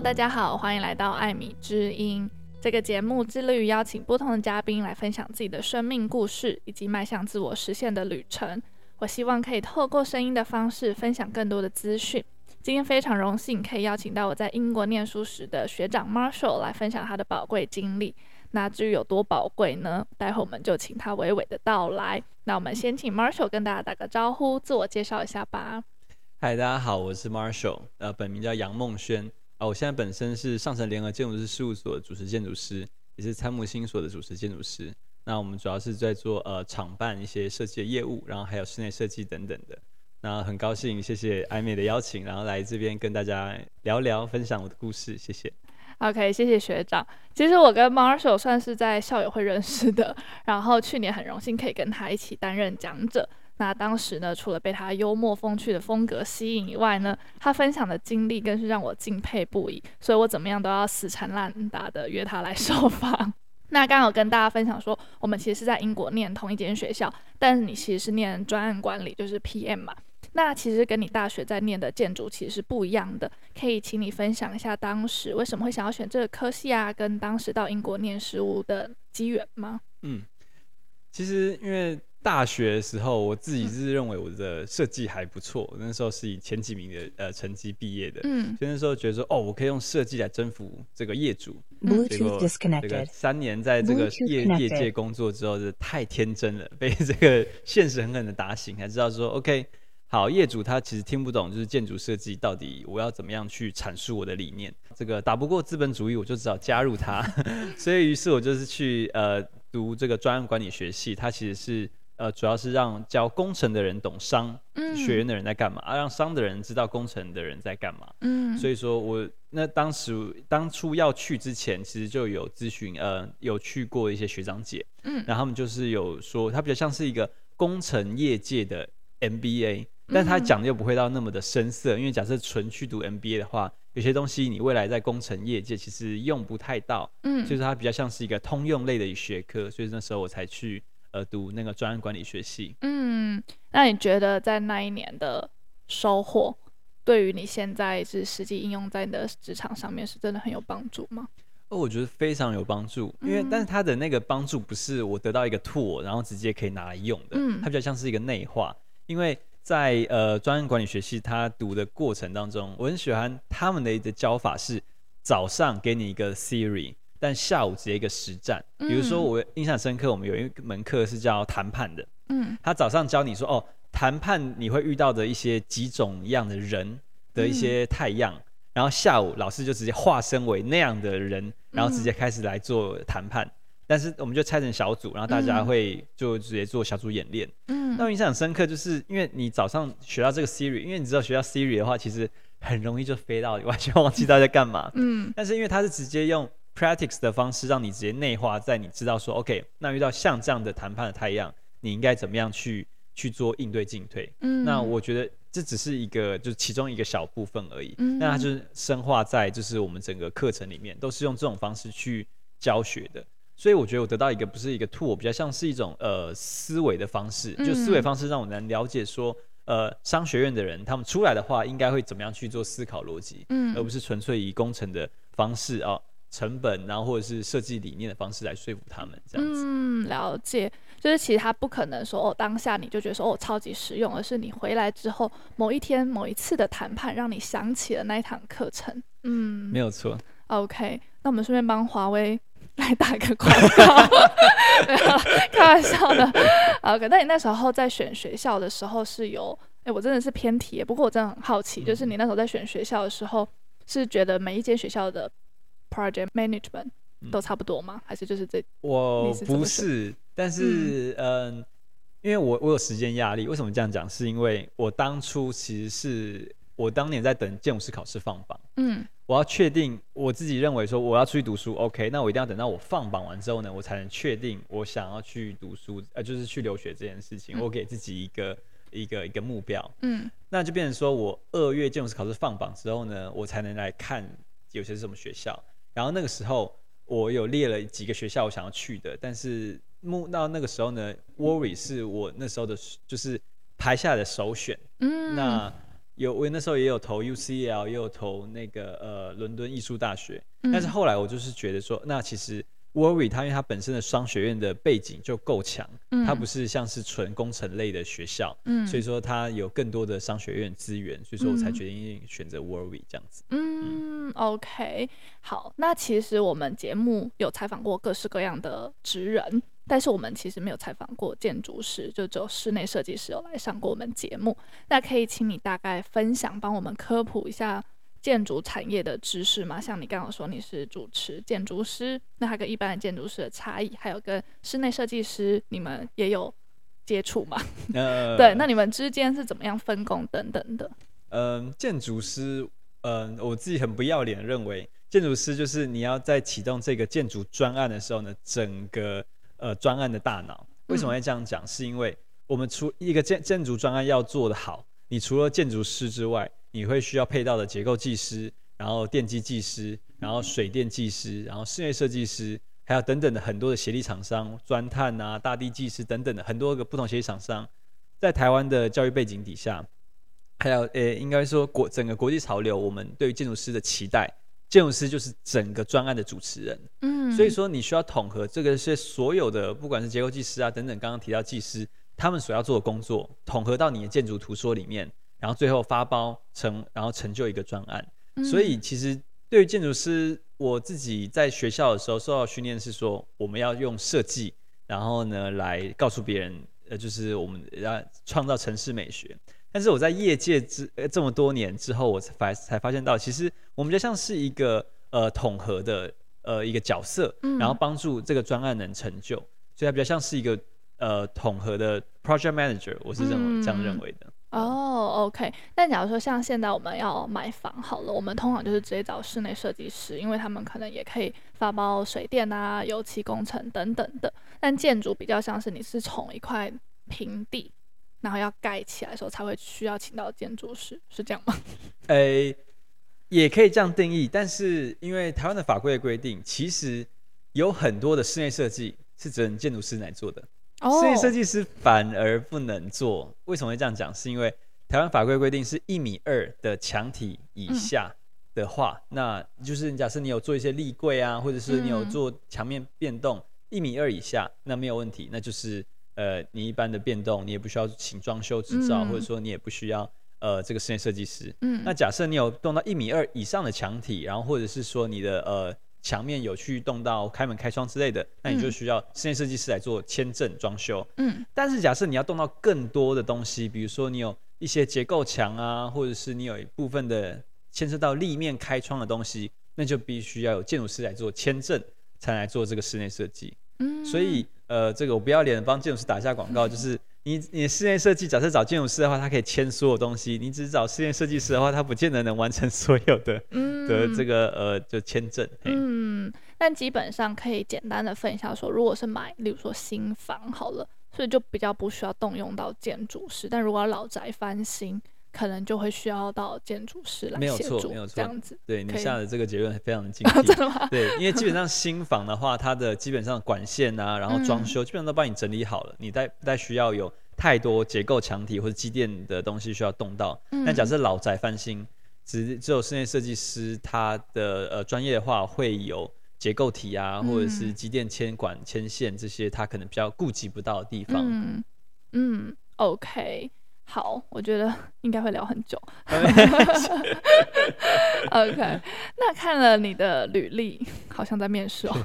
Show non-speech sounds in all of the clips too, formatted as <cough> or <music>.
大家好，欢迎来到艾米之音。这个节目致力于邀请不同的嘉宾来分享自己的生命故事以及迈向自我实现的旅程。我希望可以透过声音的方式分享更多的资讯。今天非常荣幸可以邀请到我在英国念书时的学长 Marshall 来分享他的宝贵经历。那至于有多宝贵呢？待会我们就请他娓娓的道来。那我们先请 Marshall 跟大家打个招呼，自我介绍一下吧。嗨，大家好，我是 Marshall，呃，本名叫杨梦轩。啊，我现在本身是上城联合建筑师事务所主持建筑师，也是参谋新所的主持建筑师。那我们主要是在做呃厂办一些设计的业务，然后还有室内设计等等的。那很高兴，谢谢艾美的邀请，然后来这边跟大家聊聊，分享我的故事。谢谢。OK，谢谢学长。其实我跟 Marshall 算是在校友会认识的，然后去年很荣幸可以跟他一起担任讲者。那当时呢，除了被他幽默风趣的风格吸引以外呢，他分享的经历更是让我敬佩不已，所以我怎么样都要死缠烂打的约他来受访。<laughs> 那刚好跟大家分享说，我们其实是在英国念同一间学校，但是你其实是念专案管理，就是 PM 嘛。那其实跟你大学在念的建筑其实是不一样的，可以请你分享一下当时为什么会想要选这个科系啊，跟当时到英国念事务的机缘吗？嗯，其实因为。大学的时候，我自己是认为我的设计还不错，嗯，那时候是以前几名的呃成绩毕业的。嗯，所以那时候觉得说，哦，我可以用设计来征服这个业主。结果这个三年在这个业业界工作之后，是太天真了，被这个现实狠狠的打醒，才知道说，OK，好，业主他其实听不懂，就是建筑设计到底我要怎么样去阐述我的理念。这个打不过资本主义，我就只好加入他。<laughs> 所以于是我就是去呃读这个专案管理学系，它其实是。呃，主要是让教工程的人懂商，嗯、学院的人在干嘛，啊，让商的人知道工程的人在干嘛。嗯，所以说我那当时当初要去之前，其实就有咨询，呃，有去过一些学长姐，嗯，然后他们就是有说，他比较像是一个工程业界的 MBA，但他讲的又不会到那么的深涩，因为假设纯去读 MBA 的话，有些东西你未来在工程业界其实用不太到，嗯，所以说它比较像是一个通用类的学科，所以那时候我才去。呃，读那个专案管理学系。嗯，那你觉得在那一年的收获，对于你现在是实际应用在你的职场上面，是真的很有帮助吗？哦，我觉得非常有帮助，因为、嗯、但是他的那个帮助不是我得到一个 tool，然后直接可以拿来用的。嗯，它比较像是一个内化。因为在呃专案管理学系，他读的过程当中，我很喜欢他们的一个教法是早上给你一个 theory。但下午直接一个实战，比如说我印象深刻，我们有一门课是叫谈判的，嗯，他早上教你说哦，谈判你会遇到的一些几种样的人的一些太样，嗯，然后下午老师就直接化身为那样的人，然后直接开始来做谈判，嗯，但是我们就拆成小组，然后大家会就直接做小组演练，嗯，那我印象很深刻，就是因为你早上学到这个 Siri，因为你知道学到 Siri 的话，其实很容易就飞到完全忘记大家在干嘛，嗯，但是因为他是直接用。Practice 的方式让你直接内化在你知道说，OK，那遇到像这样的谈判的太阳，你应该怎么样去去做应对进退？嗯，那我觉得这只是一个就是其中一个小部分而已。嗯，那它就是深化在就是我们整个课程里面都是用这种方式去教学的。所以我觉得我得到一个不是一个 tool，比较像是一种呃思维的方式，就思维方式让我能了解说，呃，商学院的人他们出来的话应该会怎么样去做思考逻辑，嗯，而不是纯粹以工程的方式啊。成本，然后或者是设计理念的方式来说服他们，这样子。嗯，了解。就是其实他不可能说哦，当下你就觉得说哦超级实用，而是你回来之后某一天某一次的谈判，让你想起了那一堂课程。嗯，没有错。OK，那我们顺便帮华为来打个广告。<laughs> 没有，开玩笑的。OK，那你那时候在选学校的时候是有，哎，我真的是偏题，不过我真的很好奇，嗯，就是你那时候在选学校的时候，是觉得每一间学校的 Project management 都差不多吗？嗯、还是就是这？我不是，但是嗯、呃，因为我我有时间压力。为什么这样讲？是因为我当初其实是我当年在等建筑师考试放榜。嗯，我要确定我自己认为说我要出去读书，OK，那我一定要等到我放榜完之后呢，我才能确定我想要去读书，呃，就是去留学这件事情。嗯、我给自己一个一个一个目标。嗯，那就变成说我二月建筑师考试放榜之后呢，我才能来看有些是什么学校。然后那个时候，我有列了几个学校我想要去的，但是目到那个时候呢，Worry 是我那时候的，就是排下来的首选。嗯，那有我那时候也有投 UCL，也有投那个呃伦敦艺术大学，嗯、但是后来我就是觉得说，那其实。Warwick，它因为它本身的商学院的背景就够强，嗯、它不是像是纯工程类的学校，嗯、所以说它有更多的商学院资源，所以说我才决定选择 Warwick 这样子。嗯，嗯，OK，好，那其实我们节目有采访过各式各样的职人，但是我们其实没有采访过建筑师，就只有室内设计师有来上过我们节目。那可以请你大概分享，帮我们科普一下。建筑产业的知识嘛，像你刚刚说你是主持建筑师，那还跟一般的建筑师的差异，还有跟室内设计师你们也有接触吗？呃，<laughs> 对，那你们之间是怎么样分工等等的？嗯、呃，建筑师，嗯、呃，我自己很不要脸认为，建筑师就是你要在启动这个建筑专案的时候呢，整个呃专案的大脑。为什么会这样讲？嗯、是因为我们除一个建建筑专案要做的好，你除了建筑师之外，你会需要配到的结构技师，然后电机技师，然后水电技师，然后室内设计师，还有等等的很多的协力厂商，钻探啊、大地技师等等的很多个不同协力厂商，在台湾的教育背景底下，还有呃，应该说国整个国际潮流，我们对于建筑师的期待，建筑师就是整个专案的主持人。嗯，所以说你需要统合这个是所有的，不管是结构技师啊等等，刚刚提到技师，他们所要做的工作，统合到你的建筑图说里面。然后最后发包成，然后成就一个专案。嗯、所以其实对于建筑师，我自己在学校的时候受到训练是说，我们要用设计，然后呢来告诉别人，呃，就是我们要创造城市美学。但是我在业界之呃这么多年之后，我才发才发现到，其实我们就像是一个呃统合的呃一个角色，然后帮助这个专案能成就。嗯、所以它比较像是一个呃统合的 project manager，我是这么、嗯、这样认为的。哦、oh，OK。但假如说像现在我们要买房好了，我们通常就是直接找室内设计师，因为他们可能也可以发包水电啊、油漆工程等等的。但建筑比较像是你是从一块平地，然后要盖起来的时候才会需要请到建筑师，是这样吗？<laughs> 诶、欸，也可以这样定义。但是因为台湾的法规的规定，其实有很多的室内设计是只能建筑师来做的。室内设计师反而不能做，为什么会这样讲？是因为台湾法规规定是一米二的墙体以下的话，嗯、那就是假设你有做一些立柜啊，或者是你有做墙面变动一、嗯、米二以下，那没有问题，那就是呃你一般的变动，你也不需要请装修执照，嗯、或者说你也不需要呃这个室内设计师。嗯，那假设你有动到一米二以上的墙体，然后或者是说你的呃。墙面有去动到开门开窗之类的，那你就需要室内设计师来做签证装修。嗯，但是假设你要动到更多的东西，比如说你有一些结构墙啊，或者是你有一部分的牵涉到立面开窗的东西，那就必须要有建筑师来做签证，才来做这个室内设计。嗯，所以呃，这个我不要脸帮建筑师打一下广告，就是。你你室内设计，假设找建筑师的话，他可以签所有东西；你只找室内设计师的话，他不见得能完成所有的、<laughs> 嗯、的这个呃就签证。嗯，但基本上可以简单的分一下说，如果是买，例如说新房好了，所以就比较不需要动用到建筑师；但如果要老宅翻新，可能就会需要到建筑师来协助。没有错，没有错，这样子。对你下的这个结论非常的 <laughs> 精辟。真的吗？对，因为基本上新房的话，它的基本上管线啊，然后装修，基本上都帮你整理好了，你再不再需要有太多结构墙体或者机电的东西需要动到。那假设老宅翻新，只只有室内设计师他的呃专业的话，会有结构体啊，或者是机电牵管牵线这些，他可能比较顾及不到的地方。嗯嗯，OK。好，我觉得应该会聊很久。<laughs> <laughs> OK，那看了你的履历，好像在面试哦。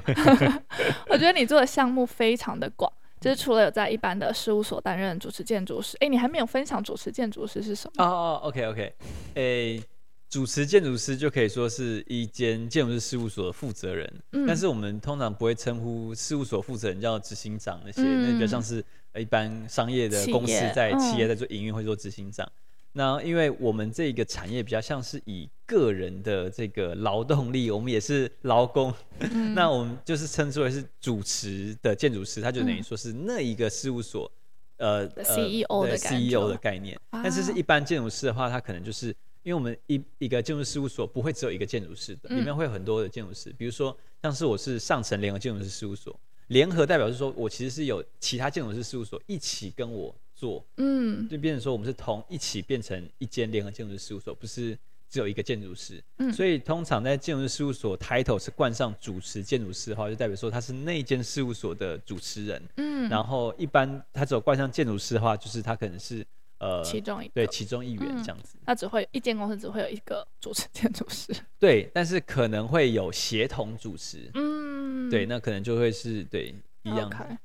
<laughs> 我觉得你做的项目非常的广，就是除了有在一般的事务所担任主持建筑师，哎，你还没有分享主持建筑师是什么？哦哦，OK OK，哎。主持建筑师就可以说是一间建筑师事务所的负责人，嗯、但是我们通常不会称呼事务所负责人叫执行长那些，嗯、那比较像是一般商业的公司在企业在做营运会做执行长。嗯、那因为我们这个产业比较像是以个人的这个劳动力，我们也是劳工，嗯、<laughs> 那我们就是称之为是主持的建筑师，他就等于说是那一个事务所呃 CEO 的 CEO 的概念。但是是一般建筑师的话，他可能就是。因为我们一一个建筑事务所不会只有一个建筑师的，里面会有很多的建筑师。嗯、比如说，像是我是上层联合建筑师事务所，联合代表是说我其实是有其他建筑师事务所一起跟我做，嗯，就变成说我们是同一起变成一间联合建筑师事务所，不是只有一个建筑师，嗯，所以通常在建筑师事务所 title 是冠上主持建筑师的话，就代表说他是那间事务所的主持人，嗯，然后一般他只有冠上建筑师的话，就是他可能是。呃，其中一个对其中一员这样子，那、嗯、只会一间公司只会有一个主持建筑师，<laughs> 对，但是可能会有协同主持，嗯，对，那可能就会是对一样的。Okay.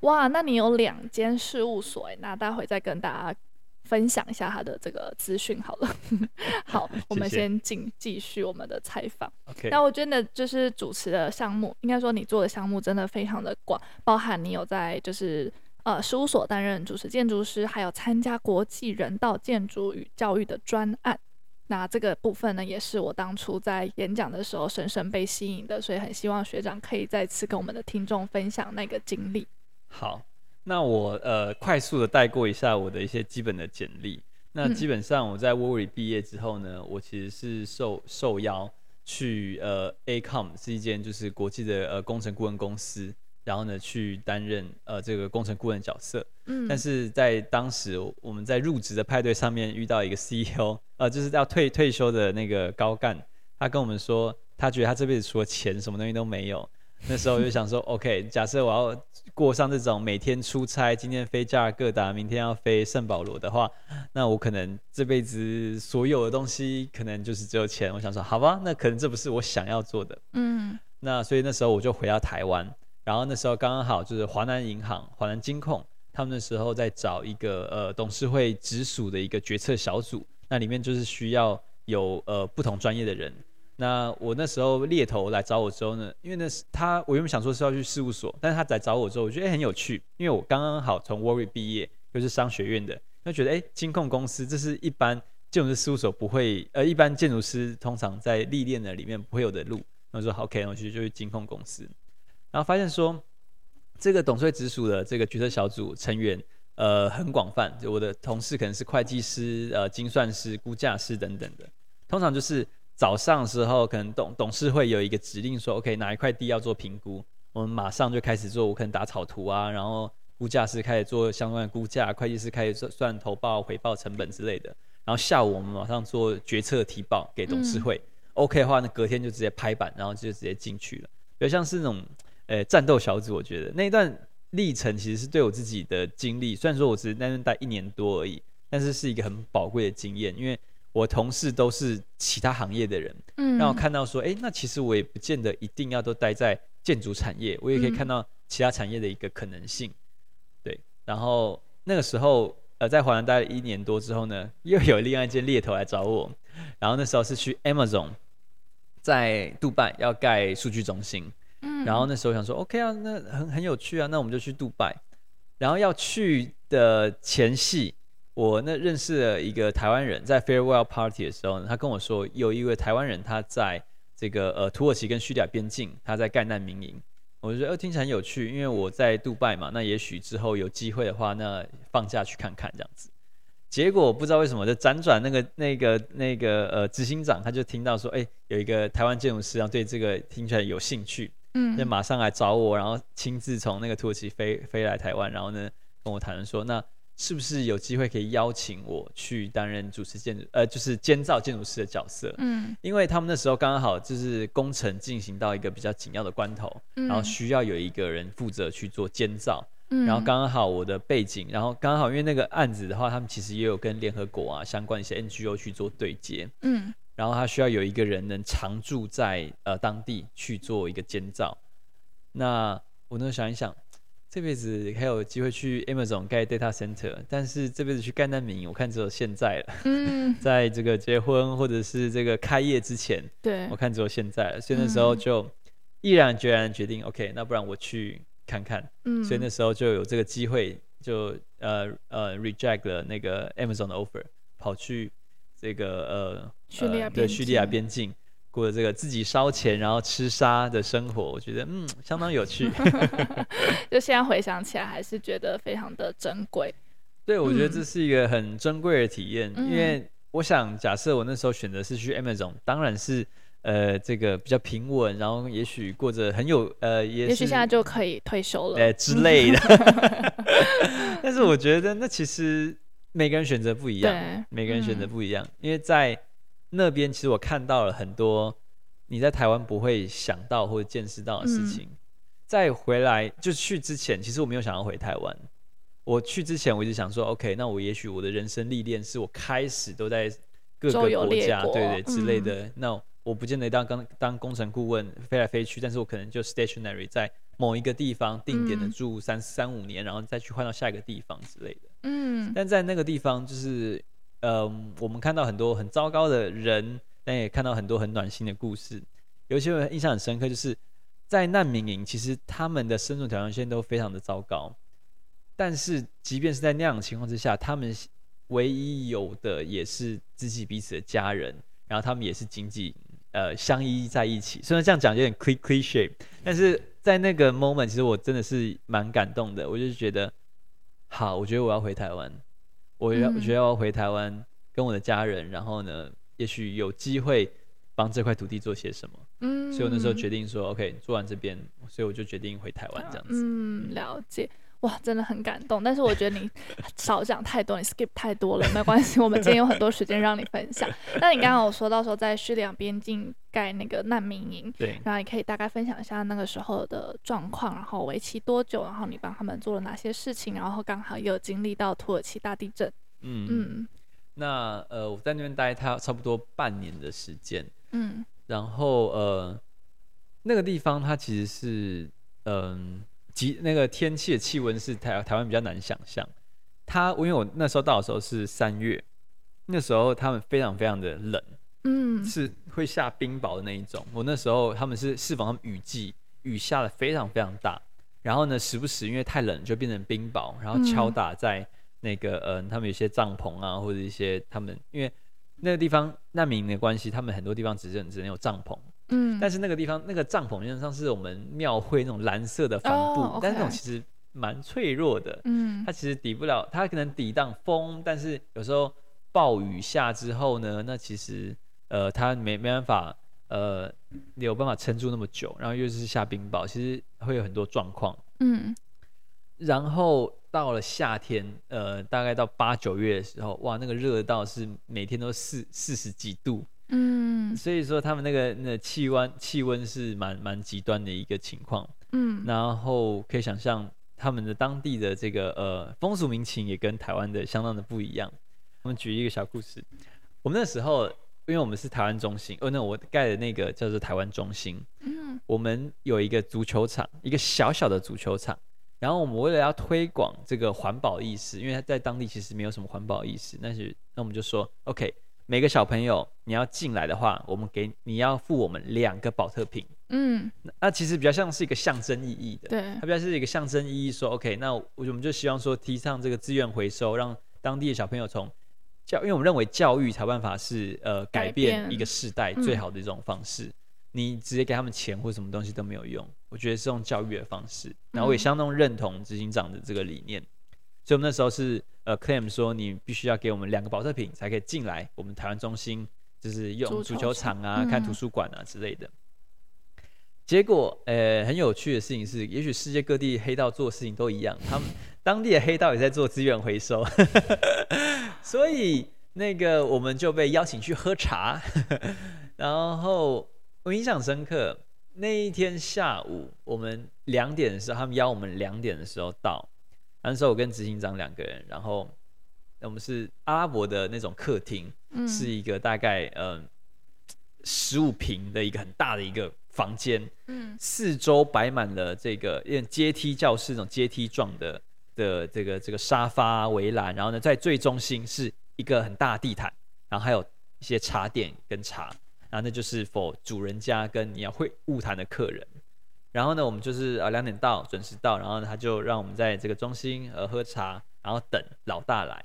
哇，那你有两间事务所哎，那待会再跟大家分享一下他的这个资讯好了。<laughs> 好，<laughs> 我们先进继续我们的采访。OK，那我觉得就是主持的项目，应该说你做的项目真的非常的广，包含你有在就是。呃，事务所担任主持建筑师，还有参加国际人道建筑与教育的专案。那这个部分呢，也是我当初在演讲的时候深深被吸引的，所以很希望学长可以再次跟我们的听众分享那个经历。好，那我呃快速的带过一下我的一些基本的简历。那基本上我在 Worry 毕业之后呢，我其实是受受邀去呃 AECOM 是一间就是国际的呃工程顾问公司。然后呢，去担任呃这个工程顾问角色。嗯，但是在当时我们在入职的派对上面遇到一个 CEO，呃，就是要退退休的那个高干，他跟我们说，他觉得他这辈子除了钱，什么东西都没有。那时候我就想说，<laughs> OK，假设我要过上这种每天出差，今天飞加尔各答，明天要飞圣保罗的话，那我可能这辈子所有的东西可能就是只有钱。我想说，好吧，那可能这不是我想要做的。嗯，那所以那时候我就回到台湾。然后那时候刚刚好就是华南银行、华南金控，他们那时候在找一个呃董事会直属的一个决策小组，那里面就是需要有呃不同专业的人。那我那时候猎头来找我之后呢，因为那是他，我原本想说是要去事务所，但是他来找我之后，我觉得很有趣，因为我刚刚好从 Worry 毕业，又是商学院的，就觉得哎，金控公司这是一般建筑师事务所不会，呃，一般建筑师通常在历练的里面不会有的路。那我说 OK，我就就去金控公司。然后发现说，这个董事会直属的这个决策小组成员，呃，很广泛。就我的同事可能是会计师、呃，精算师、估价师等等的。通常就是早上的时候，可能董董事会有一个指令说，OK，哪一块地要做评估，我们马上就开始做。我可能打草图啊，然后估价师开始做相关的估价，会计师开始算算投报、回报成本之类的。然后下午我们马上做决策提报给董事会。嗯、OK 的话，那隔天就直接拍板，然后就直接进去了。比如像是那种。呃，战斗小组，我觉得那一段历程其实是对我自己的经历，虽然说我只是在那边待一年多而已，但是是一个很宝贵的经验，因为我同事都是其他行业的人，嗯，让我看到说，哎，那其实我也不见得一定要都待在建筑产业，我也可以看到其他产业的一个可能性，对。然后那个时候，呃，在华南待了一年多之后呢，又有另外一间猎头来找我，然后那时候是去 Amazon，在杜拜要盖数据中心。然后那时候想说，OK 啊，那很很有趣啊，那我们就去杜拜。然后要去的前夕，我那认识了一个台湾人，在 farewell party 的时候，他跟我说，有一位台湾人他在这个呃土耳其跟叙利亚边境，他在盖难民营。我就觉得呃听起来很有趣，因为我在杜拜嘛，那也许之后有机会的话，那放假去看看这样子。结果不知道为什么，就辗转那个 <laughs> 那个那个呃执行长，他就听到说，哎，有一个台湾建筑师，然后对这个听起来有兴趣。嗯，就马上来找我，然后亲自从那个土耳其飞飞来台湾，然后呢跟我谈说，那是不是有机会可以邀请我去担任主持建筑，呃，就是监造建筑师的角色？嗯，因为他们那时候刚刚好就是工程进行到一个比较紧要的关头，然后需要有一个人负责去做监造，嗯，然后刚刚好我的背景，然后刚刚好因为那个案子的话，他们其实也有跟联合国啊相关一些 NGO 去做对接，嗯。然后他需要有一个人能常住在呃当地去做一个监造。那我能想一想，这辈子还有机会去 Amazon 盖 data center，但是这辈子去盖难民，我看只有现在了。嗯，<laughs> 在这个结婚或者是这个开业之前，对，我看只有现在了。所以那时候就毅然决然决定、嗯、，OK，那不然我去看看。嗯，所以那时候就有这个机会，就呃呃 reject 了那个 Amazon 的 offer，跑去。这个呃，叙利亚对叙利亚边境过的这个自己烧钱然后吃沙的生活，我觉得嗯相当有趣。<laughs> 就现在回想起来，还是觉得非常的珍贵。对，我觉得这是一个很珍贵的体验，嗯、因为我想假设我那时候选择是去 Amazon，当然是呃这个比较平稳，然后也许过着很有呃也，也许现在就可以退休了，呃之类的。<laughs> 但是我觉得那其实每个人选择不一样，每个人选择不一样，嗯、因为在那边其实我看到了很多你在台湾不会想到或者见识到的事情。嗯、在回来就去之前，其实我没有想要回台湾。我去之前，我一直想说，OK，那我也许我的人生历练是我开始都在各个国家，对，对对之类的。嗯、那我不见得当当当工程顾问飞来飞去，但是我可能就 stationary 在某一个地方定点的住三、嗯、三五年，然后再去换到下一个地方之类的。嗯。但在那个地方，就是呃，我们看到很多很糟糕的人，但也看到很多很暖心的故事。尤其我印象很深刻，就是在难民营，其实他们的生存条件现在都非常的糟糕。但是，即便是在那样的情况之下，他们唯一有的也是自己彼此的家人，然后他们也是紧紧呃相依在一起。虽然这样讲有点 <laughs> cliche，但是在那个 moment，其实我真的是蛮感动的。我就觉得，好，我觉得我要回台湾，我要我觉得我要回台湾跟我的家人，然后呢，也许有机会帮这块土地做些什么。嗯，所以我那时候决定说，OK，做完这边，所以我就决定回台湾这样子。嗯，了解。哇，真的很感动，但是我觉得你少讲太多，你 skip 太多了，没关系，我们今天有很多时间让你分享。<laughs> 那你刚刚有说到说在叙利亚边境盖那个难民营，对，然后你可以大概分享一下那个时候的状况，然后为期多久，然后你帮他们做了哪些事情，然后刚好又经历到土耳其大地震。嗯嗯，那呃我在那边待他差不多半年的时间，嗯，然后呃那个地方它其实是嗯。呃极那个天气的气温是台台湾比较难想象，它因为我那时候到的时候是三月，那时候他们非常非常的冷，嗯，是会下冰雹的那一种。我那时候他们是适逢他们雨季，雨下的非常非常大，然后呢时不时因为太冷就变成冰雹，然后敲打在那个嗯、呃、他们有些帐篷啊或者一些他们因为那个地方难民的关系，他们很多地方只能只能有帐篷。嗯，但是那个地方那个帐篷，基本上是我们庙会那种蓝色的帆布，哦 okay、但是那种其实蛮脆弱的。嗯，它其实抵不了，它可能抵挡风，但是有时候暴雨下之后呢，那其实呃它没没办法呃有办法撑住那么久，然后又是下冰雹，其实会有很多状况。嗯，然后到了夏天，呃大概到八九月的时候，哇，那个热到是每天都四四十几度。嗯，所以说他们那个那气温气温是蛮蛮极端的一个情况，嗯，然后可以想象他们的当地的这个呃风俗民情也跟台湾的相当的不一样。我们举一个小故事，我们那时候因为我们是台湾中心，哦，那我盖的那个叫做台湾中心，嗯，我们有一个足球场，一个小小的足球场，然后我们为了要推广这个环保意识，因为他在当地其实没有什么环保意识，但是那我们就说 OK。每个小朋友，你要进来的话，我们给你要付我们两个保特瓶。嗯，那其实比较像是一个象征意义的。对，它比较是一个象征意义，说 OK，那我们就希望说提倡这个资源回收，让当地的小朋友从教，因为我们认为教育才有办法是呃改变一个世代最好的一种方式。嗯、你直接给他们钱或什么东西都没有用，我觉得是用教育的方式。然后我也相当认同执行长的这个理念。所以我们那时候是呃 claim 说，你必须要给我们两个保特瓶才可以进来我们台湾中心，就是用足球场啊、看图书馆啊之类的。结果呃很有趣的事情是，也许世界各地黑道做事情都一样，他们当地的黑道也在做资源回收，<laughs> 所以那个我们就被邀请去喝茶，<laughs> 然后我印象深刻，那一天下午我们两点的时候，他们邀我们两点的时候到。那时候我跟执行长两个人，然后我们是阿拉伯的那种客厅，嗯、是一个大概嗯十五平的一个很大的一个房间，嗯，四周摆满了这个有点阶梯教室那种阶梯状的的这个这个沙发围栏，然后呢在最中心是一个很大的地毯，然后还有一些茶点跟茶，然后那就是 for 主人家跟你要会晤谈的客人。然后呢，我们就是呃两点到，准时到，然后他就让我们在这个中心呃喝茶，然后等老大来。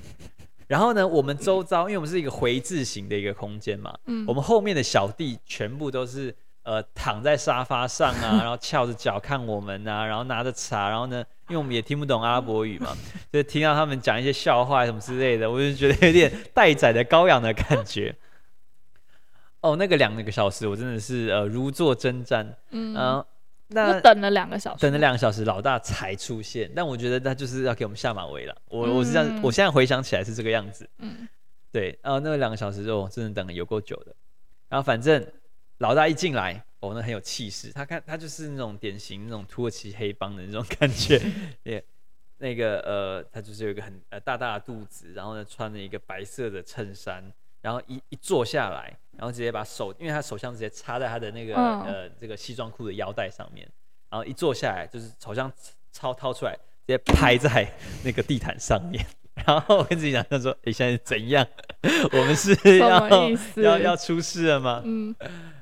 <laughs> 然后呢，我们周遭，因为我们是一个回字形的一个空间嘛，嗯，我们后面的小弟全部都是呃躺在沙发上啊，<laughs> 然后翘着脚看我们啊，然后拿着茶，然后呢，因为我们也听不懂阿拉伯语嘛，<laughs> 就听到他们讲一些笑话什么之类的，我就觉得有点待宰的羔羊的感觉。哦，那个两个小时我真的是呃如坐针毡。嗯，呃、那等了两个小时，等了两个小时，老大才出现。但我觉得他就是要给我们下马威了。我我是这样，嗯、我现在回想起来是这个样子。嗯，对，呃，那个两个小时之后真的等了有够久的。然后反正老大一进来，哦，那很有气势。他看他就是那种典型那种土耳其黑帮的那种感觉。<laughs> 也那个呃，他就是有一个很呃大大的肚子，然后呢穿了一个白色的衬衫。然后一一坐下来，然后直接把手，因为他手枪直接插在他的那个、哦、呃这个西装裤的腰带上面，然后一坐下来就是手枪掏掏出来，直接拍在那个地毯上面。<laughs> 然后我跟自己讲，他说：“你现在怎样？我们是要要要出事了吗？”嗯。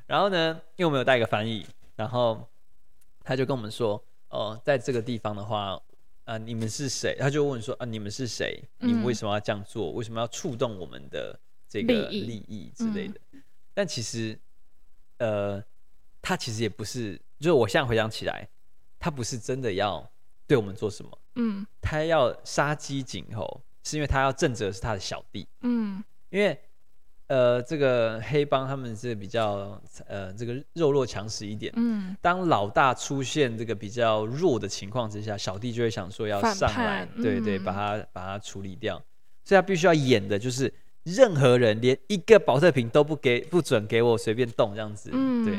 然后呢，因为我们有带一个翻译，然后他就跟我们说：“哦、呃，在这个地方的话，啊、呃，你们是谁？”他就问说：“啊、呃，你们是谁？你们为什么要这样做？为什么要触动我们的？”这个利益之类的，嗯、但其实，呃，他其实也不是，就是我现在回想起来，他不是真的要对我们做什么，嗯，他要杀鸡儆猴，是因为他要震慑是他的小弟，嗯，因为，呃，这个黑帮他们是比较，呃，这个肉弱强食一点，嗯，当老大出现这个比较弱的情况之下，小弟就会想说要上来，嗯、对对，把他把他处理掉，所以他必须要演的就是。任何人连一个保特瓶都不给，不准给我随便动这样子，嗯、对，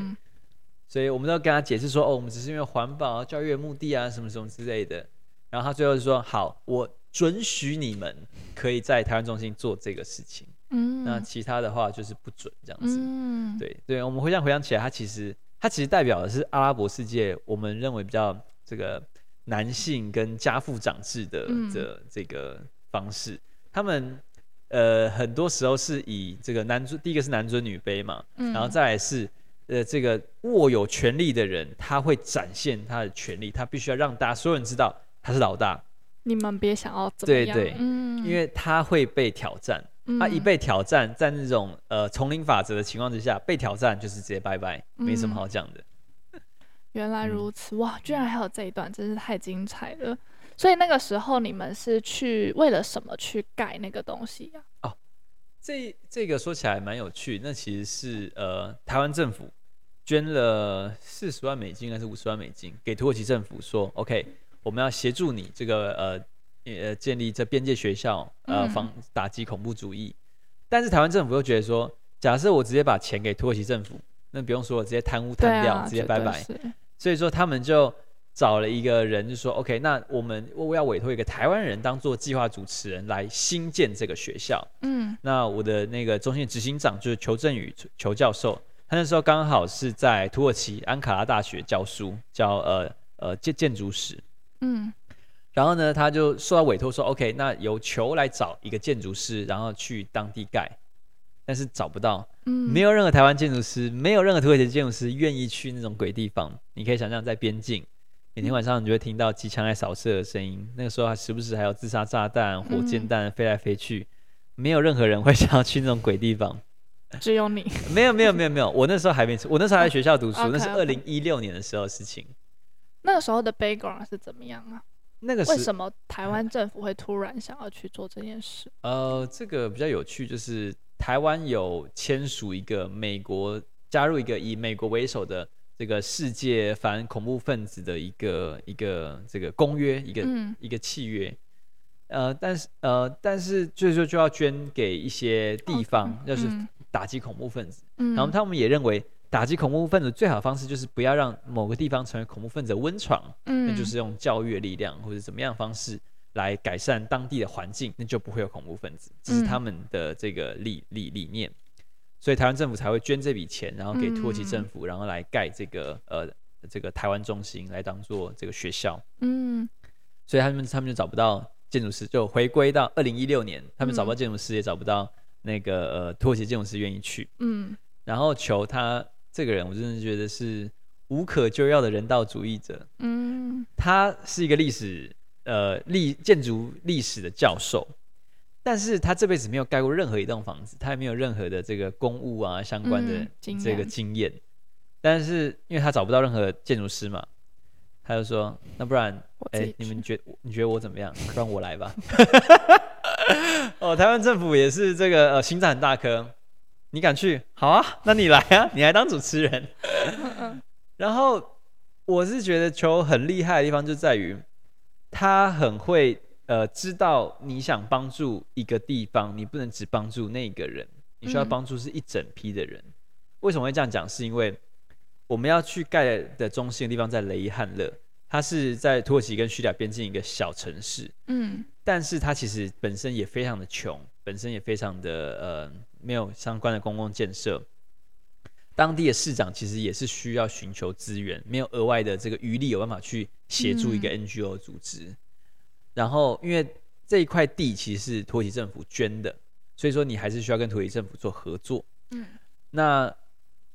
所以我们都跟他解释说，哦，我们只是因为环保、教育的目的啊，什么什么之类的。然后他最后就说，好，我准许你们可以在台湾中心做这个事情，嗯，那其他的话就是不准这样子，嗯，对对。我们回想回想起来，他其实他其实代表的是阿拉伯世界，我们认为比较这个男性跟家父长制的的这个方式，他们。呃，很多时候是以这个男尊，第一个是男尊女卑嘛，嗯、然后再来是，呃，这个握有权力的人，他会展现他的权力，他必须要让大家所有人知道他是老大。你们别想要怎么样，对对，嗯、因为他会被挑战，嗯、他一被挑战，在那种呃丛林法则的情况之下，被挑战就是直接拜拜，没什么好讲的。嗯、原来如此，哇，居然还有这一段，真是太精彩了。所以那个时候你们是去为了什么去盖那个东西呀、啊？哦，这这个说起来蛮有趣。那其实是呃，台湾政府捐了四十万美金还是五十万美金给土耳其政府说，OK，我们要协助你这个呃呃建立这边界学校，呃防打击恐怖主义。嗯、但是台湾政府又觉得说，假设我直接把钱给土耳其政府，那不用说了，直接贪污贪掉，啊、直接拜拜。所以说他们就。找了一个人，就说 OK，那我们我要委托一个台湾人当做计划主持人来新建这个学校。嗯，那我的那个中心执行长就是裘振宇裘教授，他那时候刚好是在土耳其安卡拉大学教书，教呃呃建建筑史。嗯，然后呢，他就受到委托说 OK，那由裘来找一个建筑师，然后去当地盖，但是找不到，嗯，没有任何台湾建筑师，没有任何土耳其建筑师愿意去那种鬼地方。你可以想象在边境。每天晚上你就会听到机枪在扫射的声音，那个时候还时不时还有自杀炸弹、火箭弹飞来飞去，没有任何人会 <laughs> 想要去那种鬼地方。只有你？<laughs> 没有没有没有没有，我那时候还没，我那时候还在学校读书，哦、<laughs> 那是二零一六年的时候的事情。那个时候的 background 是怎么样啊？那个为什么台湾政府会突然想要去做这件事？呃，这个比较有趣，就是台湾有签署一个美国加入一个以美国为首的。这个世界反恐怖分子的一个一个这个公约，一个、嗯、一个契约，呃，但是呃，但是就是说就要捐给一些地方，要、哦、是打击恐怖分子。嗯、然后他们也认为，打击恐怖分子最好的方式就是不要让某个地方成为恐怖分子的温床，嗯、那就是用教育的力量或者怎么样的方式来改善当地的环境，那就不会有恐怖分子。这是他们的这个理理理念。所以台湾政府才会捐这笔钱，然后给土耳其政府，嗯、然后来盖这个呃这个台湾中心，来当做这个学校。嗯，所以他们他们就找不到建筑师，就回归到二零一六年，他们找不到建筑师，也找不到那个呃土耳其建筑师愿意去。嗯，然后求他这个人，我真的觉得是无可救药的人道主义者。嗯，他是一个历史呃历建筑历史的教授。但是他这辈子没有盖过任何一栋房子，他也没有任何的这个公务啊相关的这个经验。嗯、但是因为他找不到任何建筑师嘛，他就说：“那不然，哎，你们觉你觉得我怎么样？不然我来吧。<laughs> ”哦，台湾政府也是这个呃心脏很大颗。你敢去？好啊，那你来啊，你来当主持人。然后我是觉得球很厉害的地方就在于，他很会呃知道你想帮助一个地方，你不能只帮助那个人，你需要帮助是一整批的人。嗯、为什么会这样讲？是因为我们要去盖的中心的地方在雷伊汉勒，它是在土耳其跟叙利亚边境一个小城市。嗯，但是它其实本身也非常的穷，本身也非常的呃没有相关的公共建设。当地的市长其实也是需要寻求资源，没有额外的这个余力有办法去协助一个 NGO 组织。嗯、然后因为这一块地其实是土耳其政府捐的，所以说你还是需要跟土耳其政府做合作。嗯，那。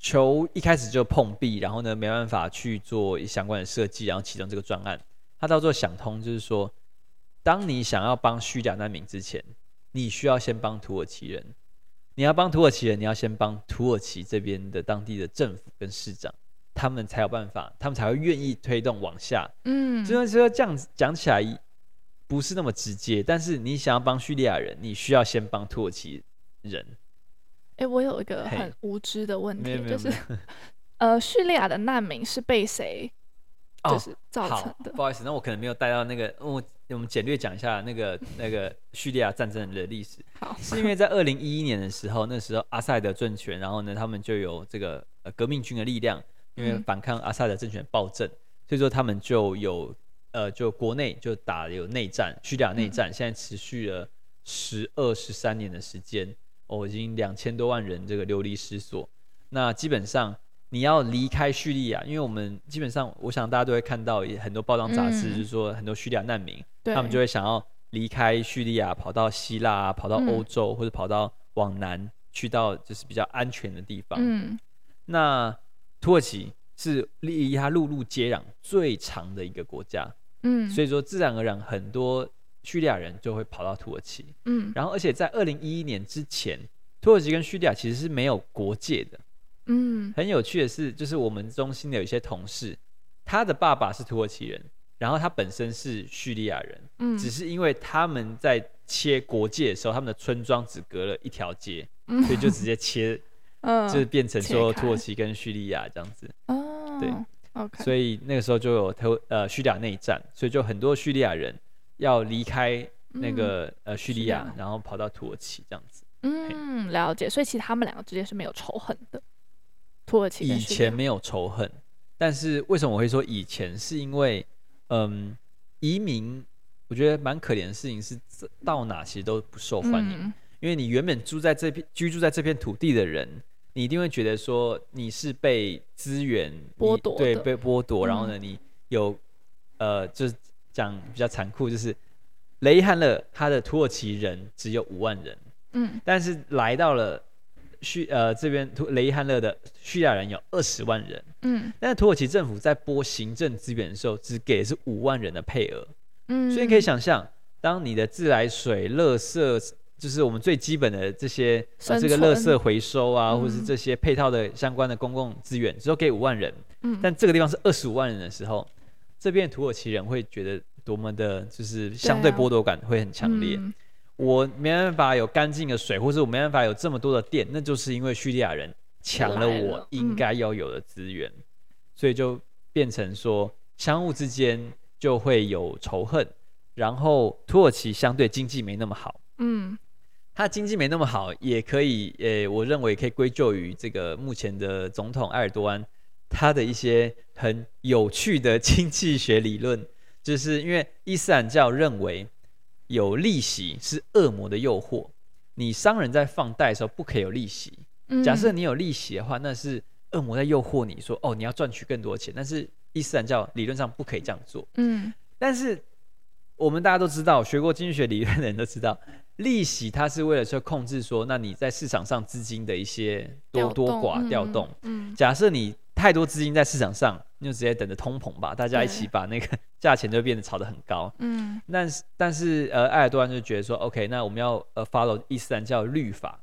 球一开始就碰壁，然后呢，没办法去做相关的设计，然后启动这个专案。他到最后想通，就是说，当你想要帮叙利亚难民之前，你需要先帮土耳其人。你要帮土耳其人，你要先帮土耳其这边的当地的政府跟市长，他们才有办法，他们才会愿意推动往下。嗯，虽然说这样子讲起来不是那么直接，但是你想要帮叙利亚人，你需要先帮土耳其人。哎，我有一个很无知的问题，就是，呃，叙利亚的难民是被谁就是造成的？不好意思，那我可能没有带到那个，我我们简略讲一下那个 <laughs> 那个叙利亚战争的历史。好，是因为在二零一一年的时候，那时候阿塞德政权，然后呢，他们就有这个呃革命军的力量，因为反抗阿塞德政权暴政，嗯、所以说他们就有呃，就国内就打有内战，叙利亚内战，嗯、现在持续了十二十三年的时间。哦，已经两千多万人这个流离失所。那基本上你要离开叙利亚，因为我们基本上，我想大家都会看到很多报章杂志，就是说很多叙利亚难民，嗯、他们就会想要离开叙利亚，跑到希腊啊，跑到欧洲，嗯、或者跑到往南去到就是比较安全的地方。嗯，那土耳其是离它陆路接壤最长的一个国家。嗯，所以说自然而然很多。叙利亚人就会跑到土耳其，嗯，然后而且在二零一一年之前，土耳其跟叙利亚其实是没有国界的，嗯，很有趣的是，就是我们中心的有一些同事，他的爸爸是土耳其人，然后他本身是叙利亚人，嗯，只是因为他们在切国界的时候，他们的村庄只隔了一条街，嗯，所以就直接切，<laughs> 嗯，就是变成说土耳其跟叙利亚这样子，哦，对，OK，所以那个时候就有土呃叙利亚内战，所以就很多叙利亚人。要离开那个、嗯、呃叙利亚，然后跑到土耳其这样子。嗯，了解。所以其实他们两个之间是没有仇恨的。土耳其以前没有仇恨，但是为什么我会说以前？是因为嗯，移民我觉得蛮可怜的事情是到哪其实都不受欢迎，嗯、因为你原本住在这片居住在这片土地的人，你一定会觉得说你是被资源剥夺，对，被剥夺。然后呢，你有呃就是。讲比较残酷，就是雷伊汉勒他的土耳其人只有五万人，嗯，但是来到了叙呃这边土雷伊汉勒的叙利亚人有二十万人，嗯，但是土耳其政府在拨行政资源的时候，只给的是五万人的配额，嗯，所以你可以想象，当你的自来水、垃圾，就是我们最基本的这些呃这个垃圾回收啊，嗯、或者是这些配套的相关的公共资源，只有给五万人，嗯，但这个地方是二十五万人的时候。这边土耳其人会觉得多么的，就是相对剥夺感会很强烈。啊嗯、我没办法有干净的水，或者我没办法有这么多的电，那就是因为叙利亚人抢了我应该要有的资源，嗯、所以就变成说相互之间就会有仇恨。然后土耳其相对经济没那么好，嗯，他经济没那么好，也可以，呃，我认为可以归咎于这个目前的总统埃尔多安。他的一些很有趣的经济学理论，就是因为伊斯兰教认为有利息是恶魔的诱惑，你商人在放贷的时候不可以有利息。假设你有利息的话，那是恶魔在诱惑你说哦，你要赚取更多钱。但是伊斯兰教理论上不可以这样做。嗯，但是我们大家都知道，学过经济学理论的人都知道，利息它是为了说控制说，那你在市场上资金的一些多多寡调动。嗯，假设你。太多资金在市场上，你就直接等着通膨吧，大家一起把那个 <laughs> 价钱就变得炒得很高。嗯，但是但是呃，埃尔多安就觉得说，OK，那我们要呃 follow 伊斯兰教律法，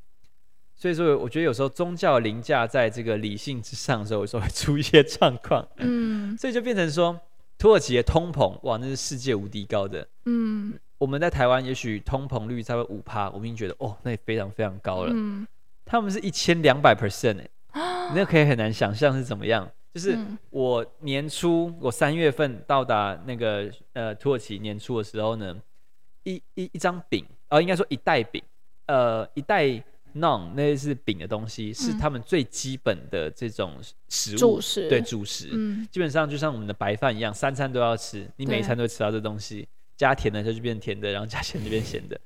所以说我觉得有时候宗教凌驾在这个理性之上的时候，有时候会出一些状况。嗯，所以就变成说，土耳其的通膨哇，那是世界无敌高的。嗯，我们在台湾也许通膨率差不多五趴，我们已经觉得哦，那也非常非常高了。嗯，他们是一千两百 percent 哎，<gasps> 那可以很难想象是怎么样。就是我年初，我三月份到达那个呃土耳其年初的时候呢，一一一张饼，呃，应该说一袋饼，呃，一袋 naan 那是饼的东西，是他们最基本的这种食物，主食，对，主食，嗯，基本上就像我们的白饭一样，三餐都要吃，你每一餐都会吃到这东西，加甜的它就变甜的，<laughs> 然后加咸就变咸的。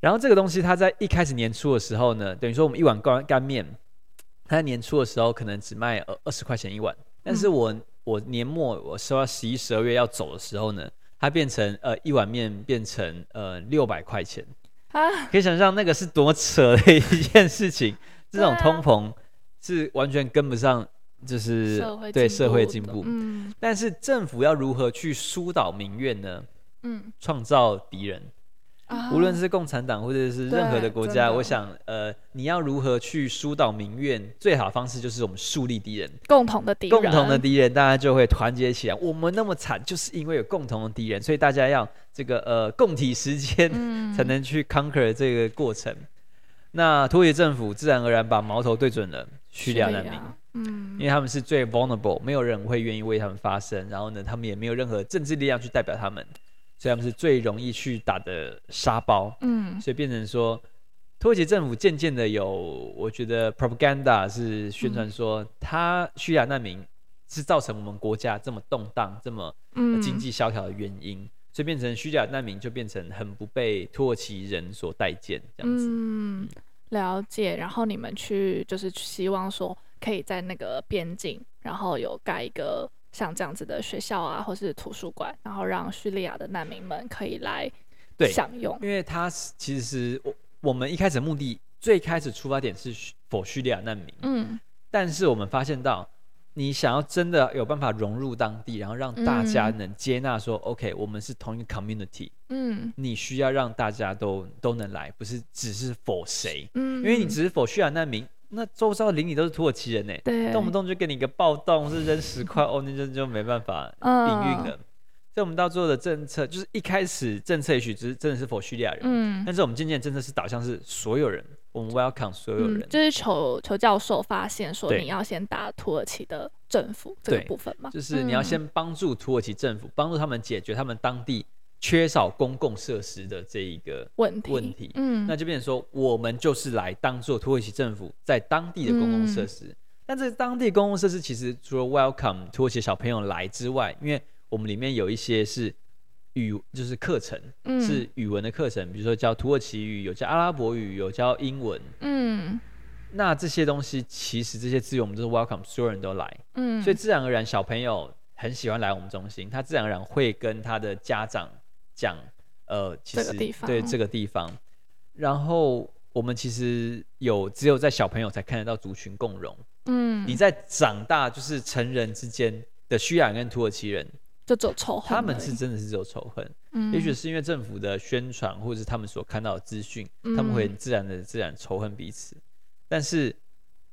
然后这个东西它在一开始年初的时候呢，等于说我们一碗干干面。它在年初的时候可能只卖二二十块钱一碗，但是我、嗯、我年末我说十一十二月要走的时候呢，它变成呃一碗面变成呃六百块钱。啊，可以想象那个是多扯的一件事情，这种通膨是完全跟不上，就是社对社会进步。嗯，但是政府要如何去疏导民怨呢？嗯，创造敌人。无论是共产党或者是任何的国家，我想，呃，你要如何去疏导民怨，最好的方式就是我们树立敌人，共同的敌人，共同的敌人，大家就会团结起来。我们那么惨，就是因为有共同的敌人，所以大家要这个呃共体时间，才能去 conquer 这个过程。嗯、那土耳其政府自然而然把矛头对准了叙利亚难民，嗯，因为他们是最 vulnerable，没有人会愿意为他们发声，然后呢，他们也没有任何政治力量去代表他们。所以他们是最容易去打的沙包，嗯，所以变成说，土耳其政府渐渐的有，我觉得 propaganda 是宣传说，他叙利亚难民是造成我们国家这么动荡、这么经济萧条的原因，嗯、所以变成虚假难民就变成很不被土耳其人所待见这样子。嗯，了解。然后你们去就是希望说，可以在那个边境，然后有盖一个。像这样子的学校啊，或是图书馆，然后让叙利亚的难民们可以来享用。因为他其实我我们一开始的目的，最开始出发点是 for 叙利亚难民。嗯。但是我们发现到，你想要真的有办法融入当地，然后让大家能接纳说、嗯、OK，我们是同一个 community。嗯。你需要让大家都都能来，不是只是 for 谁。嗯。因为你只是 for 叙利亚难民。那周遭邻里都是土耳其人呢，对，动不动就给你一个暴动，是扔十块，哦，那就就没办法营运了。所以，我们到最后的政策，就是一开始政策也许只是真的是 for 叙利亚人，嗯，但是我们渐渐政策是导向是所有人，我们 welcome 所有人。就是裘裘教授发现说，你要先打土耳其的政府这个部分嘛，就是你要先帮助土耳其政府，帮助他们解决他们当地。缺少公共设施的这一个问题，问题，嗯，那就变成说，我们就是来当做土耳其政府在当地的公共设施。嗯、但这当地公共设施其实除了 welcome 土耳其小朋友来之外，因为我们里面有一些是语，就是课程，嗯、是语文的课程，比如说教土耳其语，有教阿拉伯语，有教英文，嗯，那这些东西其实这些资源我们都是 welcome 所有人都来，嗯，所以自然而然小朋友很喜欢来我们中心，他自然而然会跟他的家长。讲，呃，其实对这个地方，然后我们其实有只有在小朋友才看得到族群共融。嗯，你在长大就是成人之间的叙利亚跟土耳其人就走仇恨，他们是真的是走仇恨。嗯，也许是因为政府的宣传，或者是他们所看到的资讯，嗯、他们会很自然的自然仇恨彼此。但是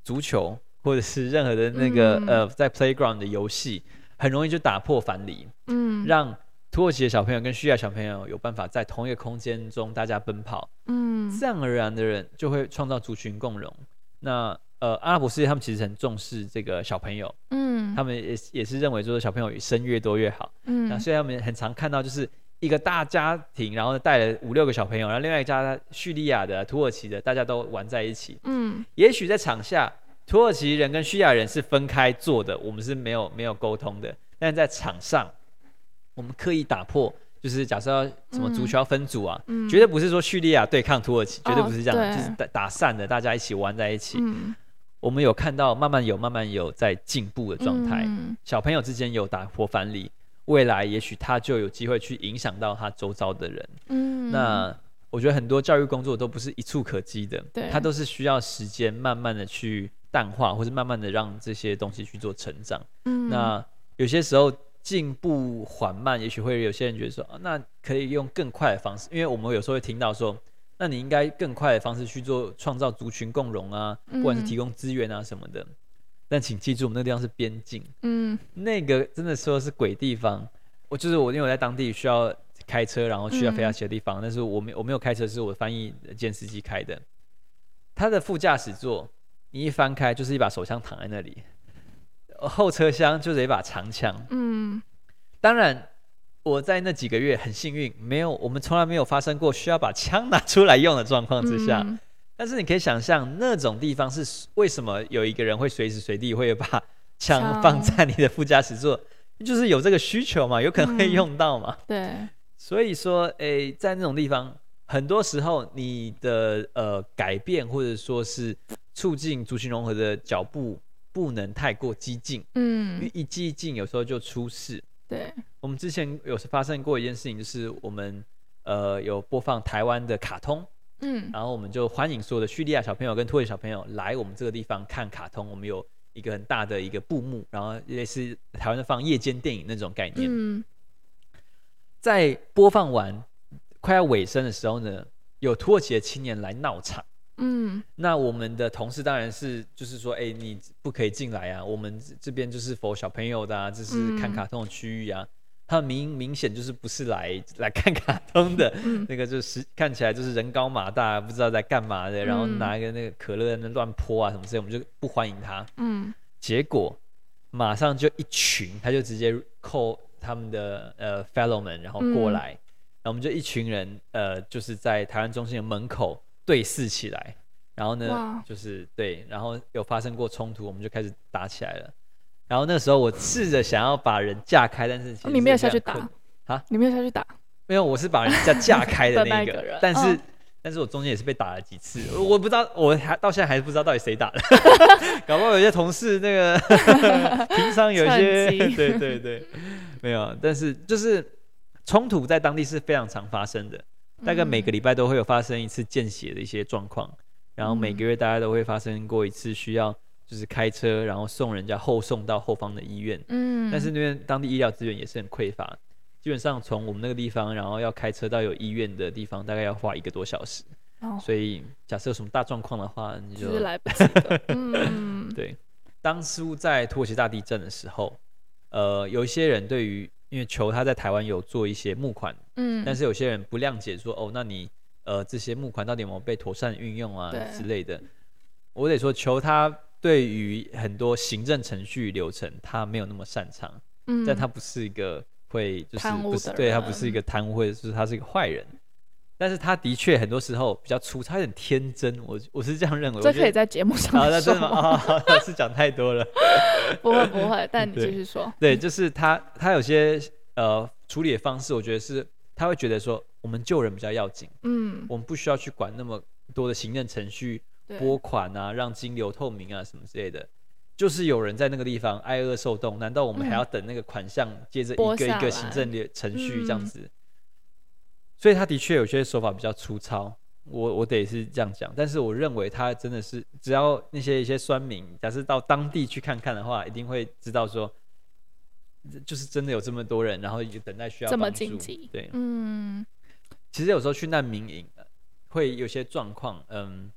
足球或者是任何的那个、嗯、呃，在 playground 的游戏，很容易就打破藩篱。嗯，让。土耳其的小朋友跟叙利亚小朋友有办法在同一个空间中大家奔跑，嗯，自然而然的人就会创造族群共融。那呃，阿拉伯世界他们其实很重视这个小朋友，嗯，他们也也是认为就是小朋友生越多越好，嗯，那所以他们很常看到就是一个大家庭，然后带了五六个小朋友，然后另外一家叙利亚的、土耳其的，大家都玩在一起，嗯，也许在场下土耳其人跟叙利亚人是分开坐的，我们是没有没有沟通的，但是在场上。我们刻意打破，就是假设要什么足球要分组啊，嗯、绝对不是说叙利亚对抗土耳其，嗯、绝对不是这样，哦、就是打打散的，大家一起玩在一起。嗯、我们有看到慢慢有慢慢有在进步的状态，嗯、小朋友之间有打破藩篱，未来也许他就有机会去影响到他周遭的人。嗯，那我觉得很多教育工作都不是一触可及的，对，他都是需要时间慢慢的去淡化，或是慢慢的让这些东西去做成长。嗯，那有些时候。进步缓慢，也许会有些人觉得说，啊，那可以用更快的方式，因为我们有时候会听到说，那你应该更快的方式去做创造族群共荣啊，不管是提供资源啊什么的。嗯、但请记住，我们那个地方是边境，嗯，那个真的说是鬼地方。我就是我，因为我在当地需要开车，然后去到飞到其他地方，嗯、但是我没我没有开车，是我翻译兼司机开的。他的副驾驶座，你一翻开就是一把手枪躺在那里，后车厢就是一把长枪。嗯，当然我在那几个月很幸运，没有我们从来没有发生过需要把枪拿出来用的状况之下。嗯、但是你可以想象，那种地方是为什么有一个人会随时随地会把枪放在你的副驾驶座，就是有这个需求嘛，有可能会用到嘛。嗯、对，所以说，诶，在那种地方。很多时候，你的呃改变或者说是促进族群融合的脚步不能太过激进，嗯，因为一激进有时候就出事。对，我们之前有发生过一件事情，就是我们呃有播放台湾的卡通，嗯，然后我们就欢迎所有的叙利亚小朋友跟土耳其小朋友来我们这个地方看卡通。我们有一个很大的一个布幕，然后类似台湾的放夜间电影那种概念，嗯，在播放完。快要尾声的时候呢，有土耳其的青年来闹场。嗯，那我们的同事当然是就是说，哎、欸，你不可以进来啊！我们这边就是 for 小朋友的啊，这是看卡通的区域啊。嗯、他明明显就是不是来 <laughs> 来看卡通的，<laughs> 嗯、那个就是看起来就是人高马大，不知道在干嘛的，然后拿一个那个可乐在那乱泼啊什么之类，我们就不欢迎他。嗯，结果马上就一群，他就直接 call 他们的呃 fellow 们，然后过来。嗯我们就一群人，呃，就是在台湾中心的门口对视起来，然后呢，就是对，然后有发生过冲突，我们就开始打起来了。然后那时候我试着想要把人架开，但是你没有下去打啊？你没有下去打？没有，我是把人家架开的那个，<laughs> 那个人。但是，哦、但是我中间也是被打了几次，我不知道，我还到现在还是不知道到底谁打的。<laughs> 搞不好有些同事那个 <laughs> 平常有一些，对对对，没有，但是就是。冲突在当地是非常常发生的，大概每个礼拜都会有发生一次见血的一些状况，然后每个月大家都会发生过一次需要就是开车然后送人家后送到后方的医院，嗯，但是那边当地医疗资源也是很匮乏，基本上从我们那个地方然后要开车到有医院的地方大概要花一个多小时，哦，所以假设有什么大状况的话，你就来不及了，<laughs> 嗯，对，当初在土耳其大地震的时候，呃，有一些人对于因为球他在台湾有做一些募款，嗯，但是有些人不谅解说，哦，那你呃这些募款到底有没有被妥善运用啊之类的？我得说，求他对于很多行政程序流程他没有那么擅长，嗯，但他不是一个会就是不是对他不是一个贪污或者是他是一个坏人，但是他的确很多时候比较粗糙，他很天真，我我是这样认为。这可以在节目上说 <laughs> 吗？真的吗？啊，<laughs> 是讲太多了。<laughs> 不会不会，但你继续说。对，就是他，他有些呃处理的方式，我觉得是他会觉得说，我们救人比较要紧，嗯，我们不需要去管那么多的行政程序、拨款啊、让金流透明啊什么之类的。就是有人在那个地方挨饿受冻，难道我们还要等那个款项接着一个一个行政的程序这样子？所以他的确有些手法比较粗糙。我我得是这样讲，但是我认为他真的是，只要那些一些酸民，假设到当地去看看的话，一定会知道说，就是真的有这么多人，然后也等待需要帮助。这么紧急。对，嗯。其实有时候去难民营会有些状况，嗯，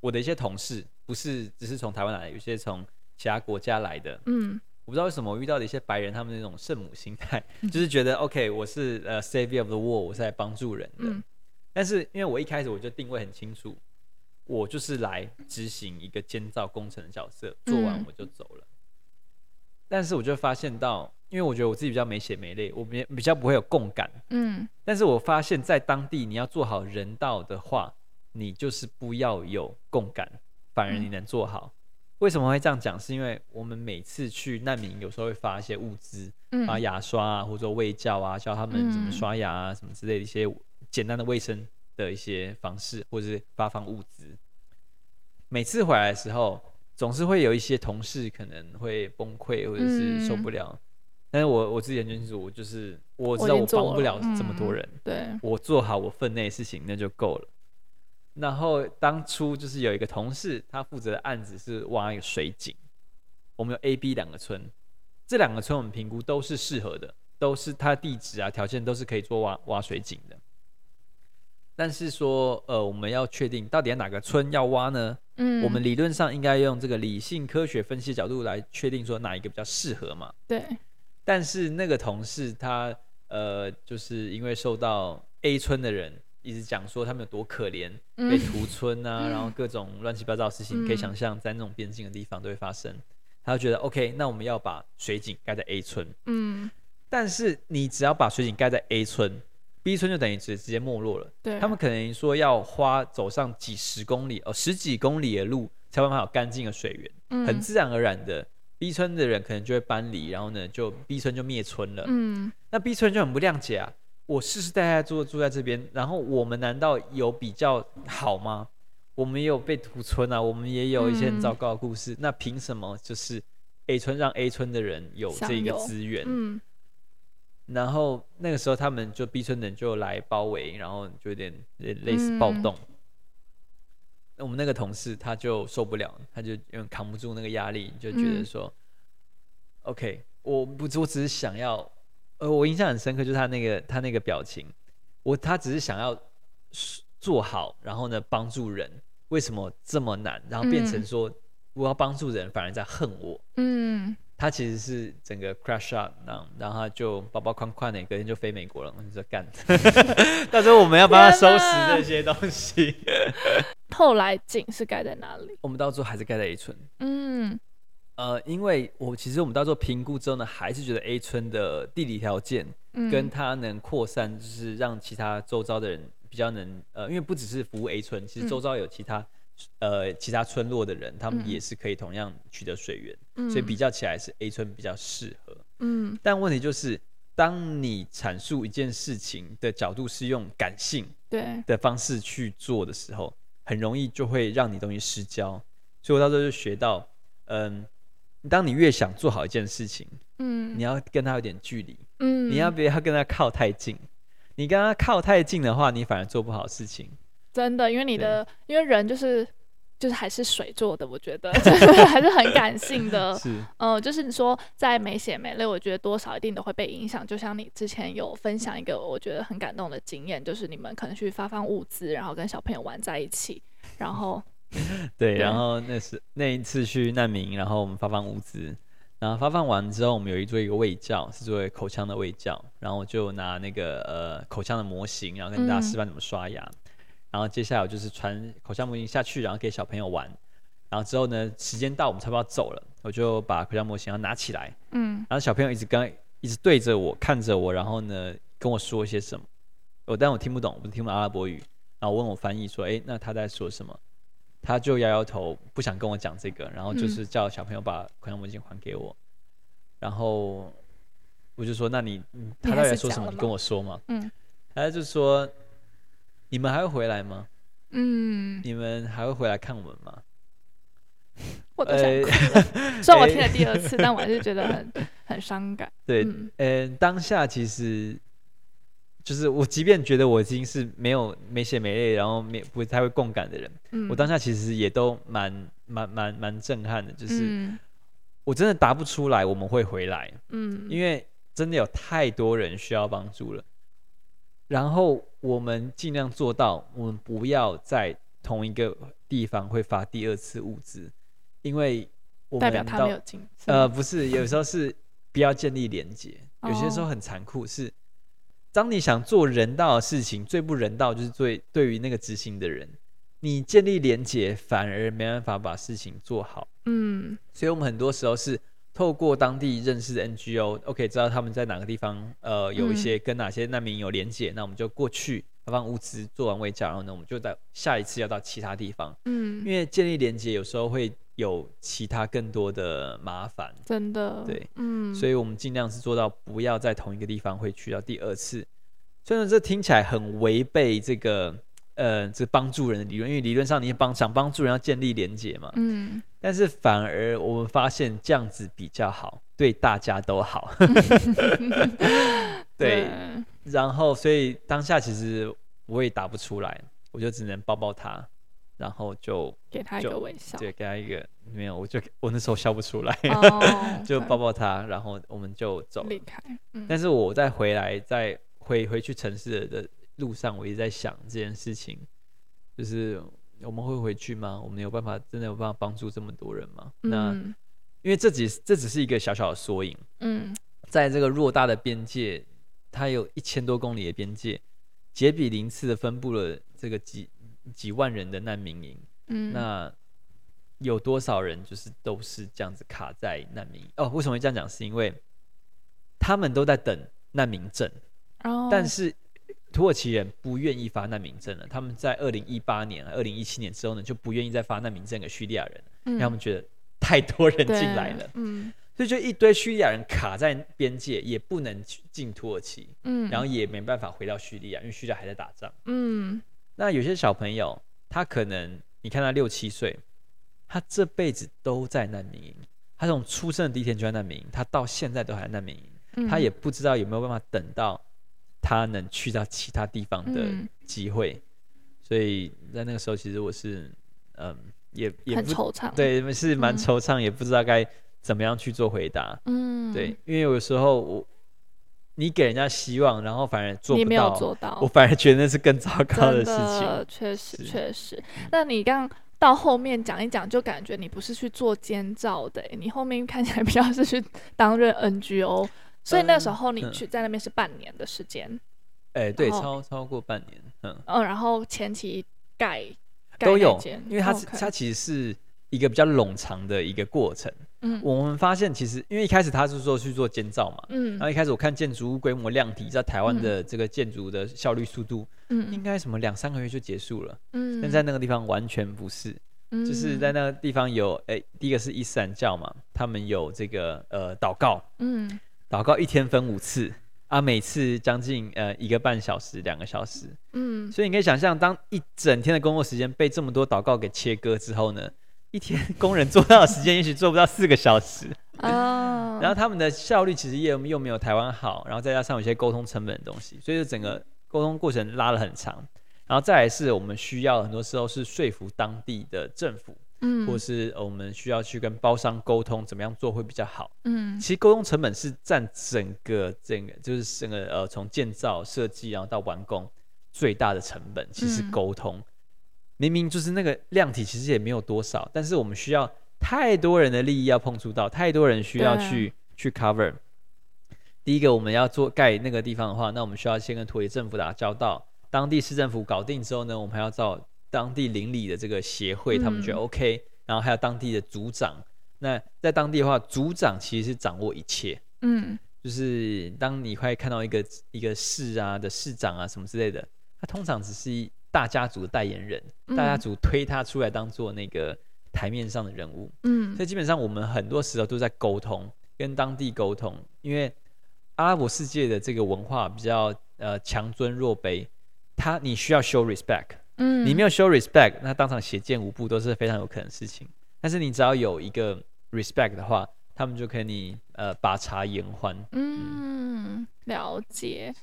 我的一些同事不是只是从台湾来的，有些从其他国家来的，嗯，我不知道为什么我遇到的一些白人，他们那种圣母心态，嗯、就是觉得 OK，我是呃 Savior of the World，我是来帮助人的。嗯但是因为我一开始我就定位很清楚，我就是来执行一个建造工程的角色，做完我就走了。嗯、但是我就发现到，因为我觉得我自己比较没血没泪，我比比较不会有共感。嗯。但是我发现，在当地你要做好人道的话，你就是不要有共感，反而你能做好。嗯、为什么会这样讲？是因为我们每次去难民，有时候会发一些物资，发牙刷啊，或者说卫教啊，教他们怎么刷牙啊，什么之类的一些。简单的卫生的一些方式，或者是发放物资。每次回来的时候，总是会有一些同事可能会崩溃，或者是受不了。嗯、但是我我自己很清楚，我就是我知道我帮不了这么多人，嗯、对，我做好我分内的事情那就够了。然后当初就是有一个同事，他负责的案子是挖一个水井。我们有 A、B 两个村，这两个村我们评估都是适合的，都是它地址啊条件都是可以做挖挖水井的。但是说，呃，我们要确定到底哪个村要挖呢？嗯，我们理论上应该用这个理性科学分析角度来确定说哪一个比较适合嘛。对。但是那个同事他，呃，就是因为受到 A 村的人一直讲说他们有多可怜，被屠村啊，嗯、然后各种乱七八糟的事情，嗯、可以想象在那种边境的地方都会发生。他就觉得 OK，那我们要把水井盖在 A 村，嗯，但是你只要把水井盖在 A 村，B 村就等于直直接没落了。对，他们可能说要花走上几十公里哦，十几公里的路才有办法有干净的水源，嗯、很自然而然的，B 村的人可能就会搬离，然后呢，就 B 村就灭村了。嗯，那 B 村就很不谅解啊。我世世代代住住在这边，然后我们难道有比较好吗？我们也有被屠村啊，我们也有一些很糟糕的故事。嗯、那凭什么就是 A 村让 A 村的人有这个资源？嗯。然后那个时候他们就 B 村的人就来包围，然后就有点类似暴动。那、嗯、我们那个同事他就受不了，他就因为扛不住那个压力，就觉得说、嗯、：“OK，我不，我只是想要。”呃，我印象很深刻，就是他那个他那个表情，我他只是想要做好，然后呢帮助人，为什么这么难？然后变成说我要帮助人，反而在恨我。嗯，他其实是整个 crash up，然后然后他就包包宽宽的，隔天就飞美国了。我就说干，到时候我们要帮他收拾这些东西。<laughs> 后来井是盖在哪里？我们到最后还是盖在 A 村。嗯。呃，因为我其实我们到时候评估之后呢，还是觉得 A 村的地理条件，跟它能扩散，就是让其他周遭的人比较能呃，因为不只是服务 A 村，其实周遭有其他、嗯、呃其他村落的人，他们也是可以同样取得水源，嗯、所以比较起来是 A 村比较适合。嗯，但问题就是，当你阐述一件事情的角度是用感性对的方式去做的时候，很容易就会让你东西失焦。所以我到时候就学到，嗯。当你越想做好一件事情，嗯，你要跟他有点距离，嗯，你要不要跟他靠太近？你跟他靠太近的话，你反而做不好事情。真的，因为你的，因为人就是就是还是水做的，我觉得 <laughs> 还是很感性的。是，嗯、呃，就是你说在没血没泪，我觉得多少一定都会被影响。就像你之前有分享一个我觉得很感动的经验，就是你们可能去发放物资，然后跟小朋友玩在一起，然后。<laughs> <laughs> 对，然后那是那一次去难民，然后我们发放物资，然后发放完之后，我们有一做一个胃教，是作为口腔的胃教，然后我就拿那个呃口腔的模型，然后跟大家示范怎么刷牙，嗯、然后接下来我就是传口腔模型下去，然后给小朋友玩，然后之后呢，时间到，我们差不多要走了，我就把口腔模型要拿起来，嗯，然后小朋友一直跟一直对着我看着我，然后呢跟我说一些什么，我但我听不懂，我听不懂阿拉伯语，然后问我翻译说，哎，那他在说什么？他就摇摇头，不想跟我讲这个，然后就是叫小朋友把口腔模型还给我，嗯、然后我就说：“那你他到底在说什么？你跟我说嘛。”嗯，他就说：“你们还会回来吗？嗯，你们还会回来看我们吗？” <laughs> 我都想哭了，虽然我听了第二次，<laughs> 但我还是觉得很很伤感。<laughs> 对，嗯、呃，当下其实。就是我，即便觉得我已经是没有没血没泪，然后没不太会共感的人，嗯、我当下其实也都蛮蛮蛮蛮震撼的。就是我真的答不出来我们会回来，嗯，因为真的有太多人需要帮助了。然后我们尽量做到，我们不要在同一个地方会发第二次物资，因为我们代表他没有进。呃，不是，有时候是不要建立连接，有些时候很残酷是。当你想做人道的事情，最不人道就是最对于那个执行的人，你建立连结反而没办法把事情做好。嗯，所以我们很多时候是透过当地认识的 NGO，OK，知道他们在哪个地方，呃，有一些跟哪些难民有连结，嗯、那我们就过去发放物资，做完卫教，然后呢，我们就在下一次要到其他地方。嗯，因为建立连结有时候会有其他更多的麻烦。真的，对，嗯，所以我们尽量是做到不要在同一个地方会去到第二次。虽然这听起来很违背这个呃，这帮助人的理论，因为理论上你帮想帮助人要建立连结嘛。嗯。但是反而我们发现这样子比较好，对大家都好。<laughs> 对。然后，所以当下其实我也答不出来，我就只能抱抱他，然后就给他一个微笑，对，给他一个没有，我就我那时候笑不出来，<laughs> oh, 就抱抱他，然后我们就走离开。嗯。但是我再回来在。回回去城市的路上，我一直在想这件事情，就是我们会回去吗？我们有办法，真的有办法帮助这么多人吗？嗯、那因为这只这只是一个小小的缩影，嗯，在这个偌大的边界，它有一千多公里的边界，杰比林次的分布了这个几几万人的难民营，嗯，那有多少人就是都是这样子卡在难民营？哦，为什么会这样讲？是因为他们都在等难民证，哦，但是土耳其人不愿意发难民证了。他们在二零一八年、二零一七年之后呢，就不愿意再发难民证给叙利亚人，嗯，因为他们觉得太多人进来了，嗯。所以就一堆叙利亚人卡在边界，也不能进土耳其，嗯，然后也没办法回到叙利亚，因为叙利亚还在打仗，嗯。那有些小朋友，他可能你看他六七岁，他这辈子都在难民营，他从出生的第一天就在难民营，他到现在都还在难民营，嗯，他也不知道有没有办法等到他能去到其他地方的机会，嗯，所以在那个时候，其实我是，嗯，也也很惆怅，对，是蛮惆怅，嗯，也不知道该。怎么样去做回答？嗯，对，因为有时候我你给人家希望，然后反而做不到，你没有做到，我反而觉得那是更糟糕的事情。确实，确实。那你刚到后面讲一讲，就感觉你不是去做监造的，你后面看起来比较是去担任 NGO，所以那时候你去在那边是半年的时间。哎、对，超超过半年，嗯。嗯，然后前期盖都有，因为它是它其实是一个比较冗长的一个过程。嗯，我们发现其实，因为一开始他是说去做建造嘛，嗯，然后一开始我看建筑物规模量体在台湾的这个建筑的效率速度，嗯，应该什么两三个月就结束了，嗯，但在那个地方完全不是，嗯，就是在那个地方有，哎，第一个是伊斯兰教嘛，他们有这个呃祷告，嗯，祷告一天分五次啊，每次将近呃一个半小时两个小时，嗯，所以你可以想象，当一整天的工作时间被这么多祷告给切割之后呢？一天工人做到的时间也许做不到四个小时啊，<laughs> 然后他们的效率其实又又没有台湾好，然后再加上有些沟通成本的东西，所以就整个沟通过程拉了很长。然后再来是我们需要很多时候是说服当地的政府，嗯，或是我们需要去跟包商沟通怎么样做会比较好，嗯，其实沟通成本是占整个整个就是整个呃从建造设计然后到完工最大的成本，其实沟通。嗯明明就是那个量体，其实也没有多少，但是我们需要太多人的利益要碰触到，太多人需要去去 cover。第一个，我们要做盖那个地方的话，那我们需要先跟土耳其政府打交道，当地市政府搞定之后呢，我们还要找当地邻里的这个协会，他们觉得 OK，嗯，然后还有当地的组长。那在当地的话，组长其实是掌握一切，嗯，就是当你快看到一个一个市啊的市长啊什么之类的，他通常只是一。大家族的代言人，大家族推他出来当做那个台面上的人物，嗯，所以基本上我们很多时候都在沟通，跟当地沟通，因为阿拉伯世界的这个文化比较呃强尊弱卑，他你需要 show respect，嗯，你没有 show respect，那当场血溅无步都是非常有可能的事情，但是你只要有一个 respect 的话，他们就可以你呃把茶言欢，嗯，嗯，了解。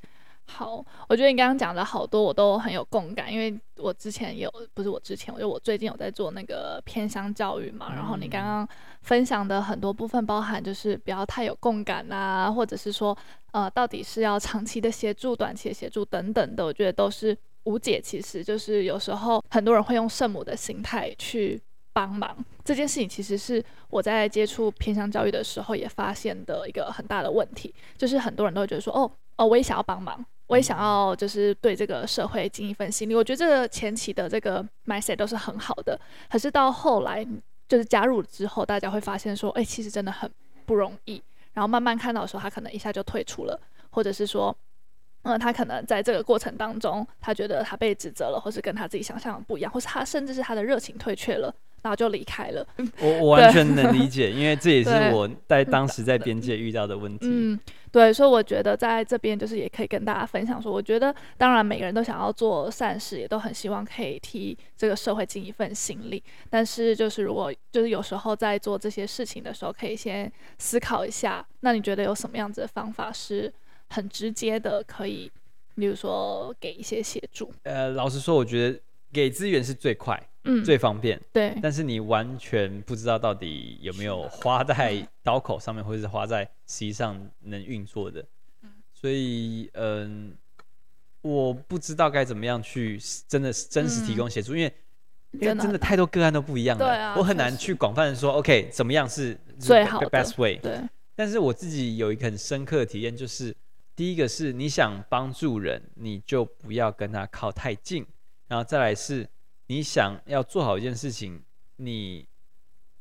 好，我觉得你刚刚讲的好多我都很有共感，因为我之前有，不是我之前，我就我最近有在做那个偏乡教育嘛，然后你刚刚分享的很多部分，包含就是不要太有共感啊，或者是说，呃，到底是要长期的协助、短期的协助等等的，我觉得都是无解。其实就是有时候很多人会用圣母的心态去帮忙，这件事情其实是我在接触偏向教育的时候也发现的一个很大的问题，就是很多人都会觉得说，哦哦，我也想要帮忙。我也想要，就是对这个社会尽一份心力。我觉得这个前期的这个 mindset 都是很好的，可是到后来就是加入之后，大家会发现说，哎，其实真的很不容易。然后慢慢看到的时候，他可能一下就退出了，或者是说，嗯，他可能在这个过程当中，他觉得他被指责了，或是跟他自己想象的不一样，或是他甚至是他的热情退却了。然后就离开了。<laughs> 我我完全能理解，因为这也是我在当时在边界遇到的问题。嗯，对，所以我觉得在这边就是也可以跟大家分享说，我觉得当然每个人都想要做善事，也都很希望可以替这个社会尽一份心力。但是就是如果就是有时候在做这些事情的时候，可以先思考一下，那你觉得有什么样子的方法是很直接的，可以，比如说给一些协助？呃，老实说，我觉得给资源是最快。嗯，最方便。对，但是你完全不知道到底有没有花在刀口上面，或者是花在实际上能运作的。所以，嗯，我不知道该怎么样去真的真实提供协助，嗯，因为因为真的太多个案都不一样了，我很难去广泛的说，OK，怎么样是最好的 best way。对。但是我自己有一个很深刻的体验，就是第一个是你想帮助人，你就不要跟他靠太近，然后再来是你想要做好一件事情，你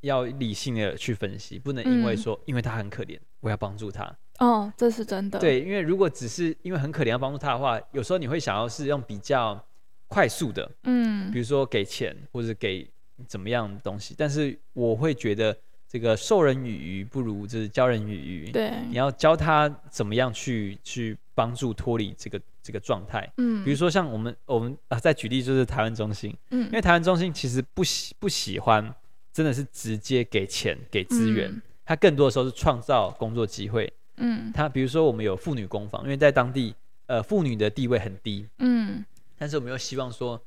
要理性的去分析，不能因为说、嗯、因为他很可怜，我要帮助他。哦，这是真的。对，因为如果只是因为很可怜要帮助他的话，有时候你会想要是用比较快速的，嗯，比如说给钱或者给怎么样的东西，但是我会觉得。这个授人以鱼不如就是教人以渔。对，你要教他怎么样去去帮助脱离这个这个状态。嗯，比如说像我们我们啊，再举例就是台湾中心。嗯，因为台湾中心其实不喜不喜欢，真的是直接给钱给资源，嗯，他更多的时候是创造工作机会。嗯，他比如说我们有妇女工坊，因为在当地呃妇女的地位很低。嗯，但是我们又希望说，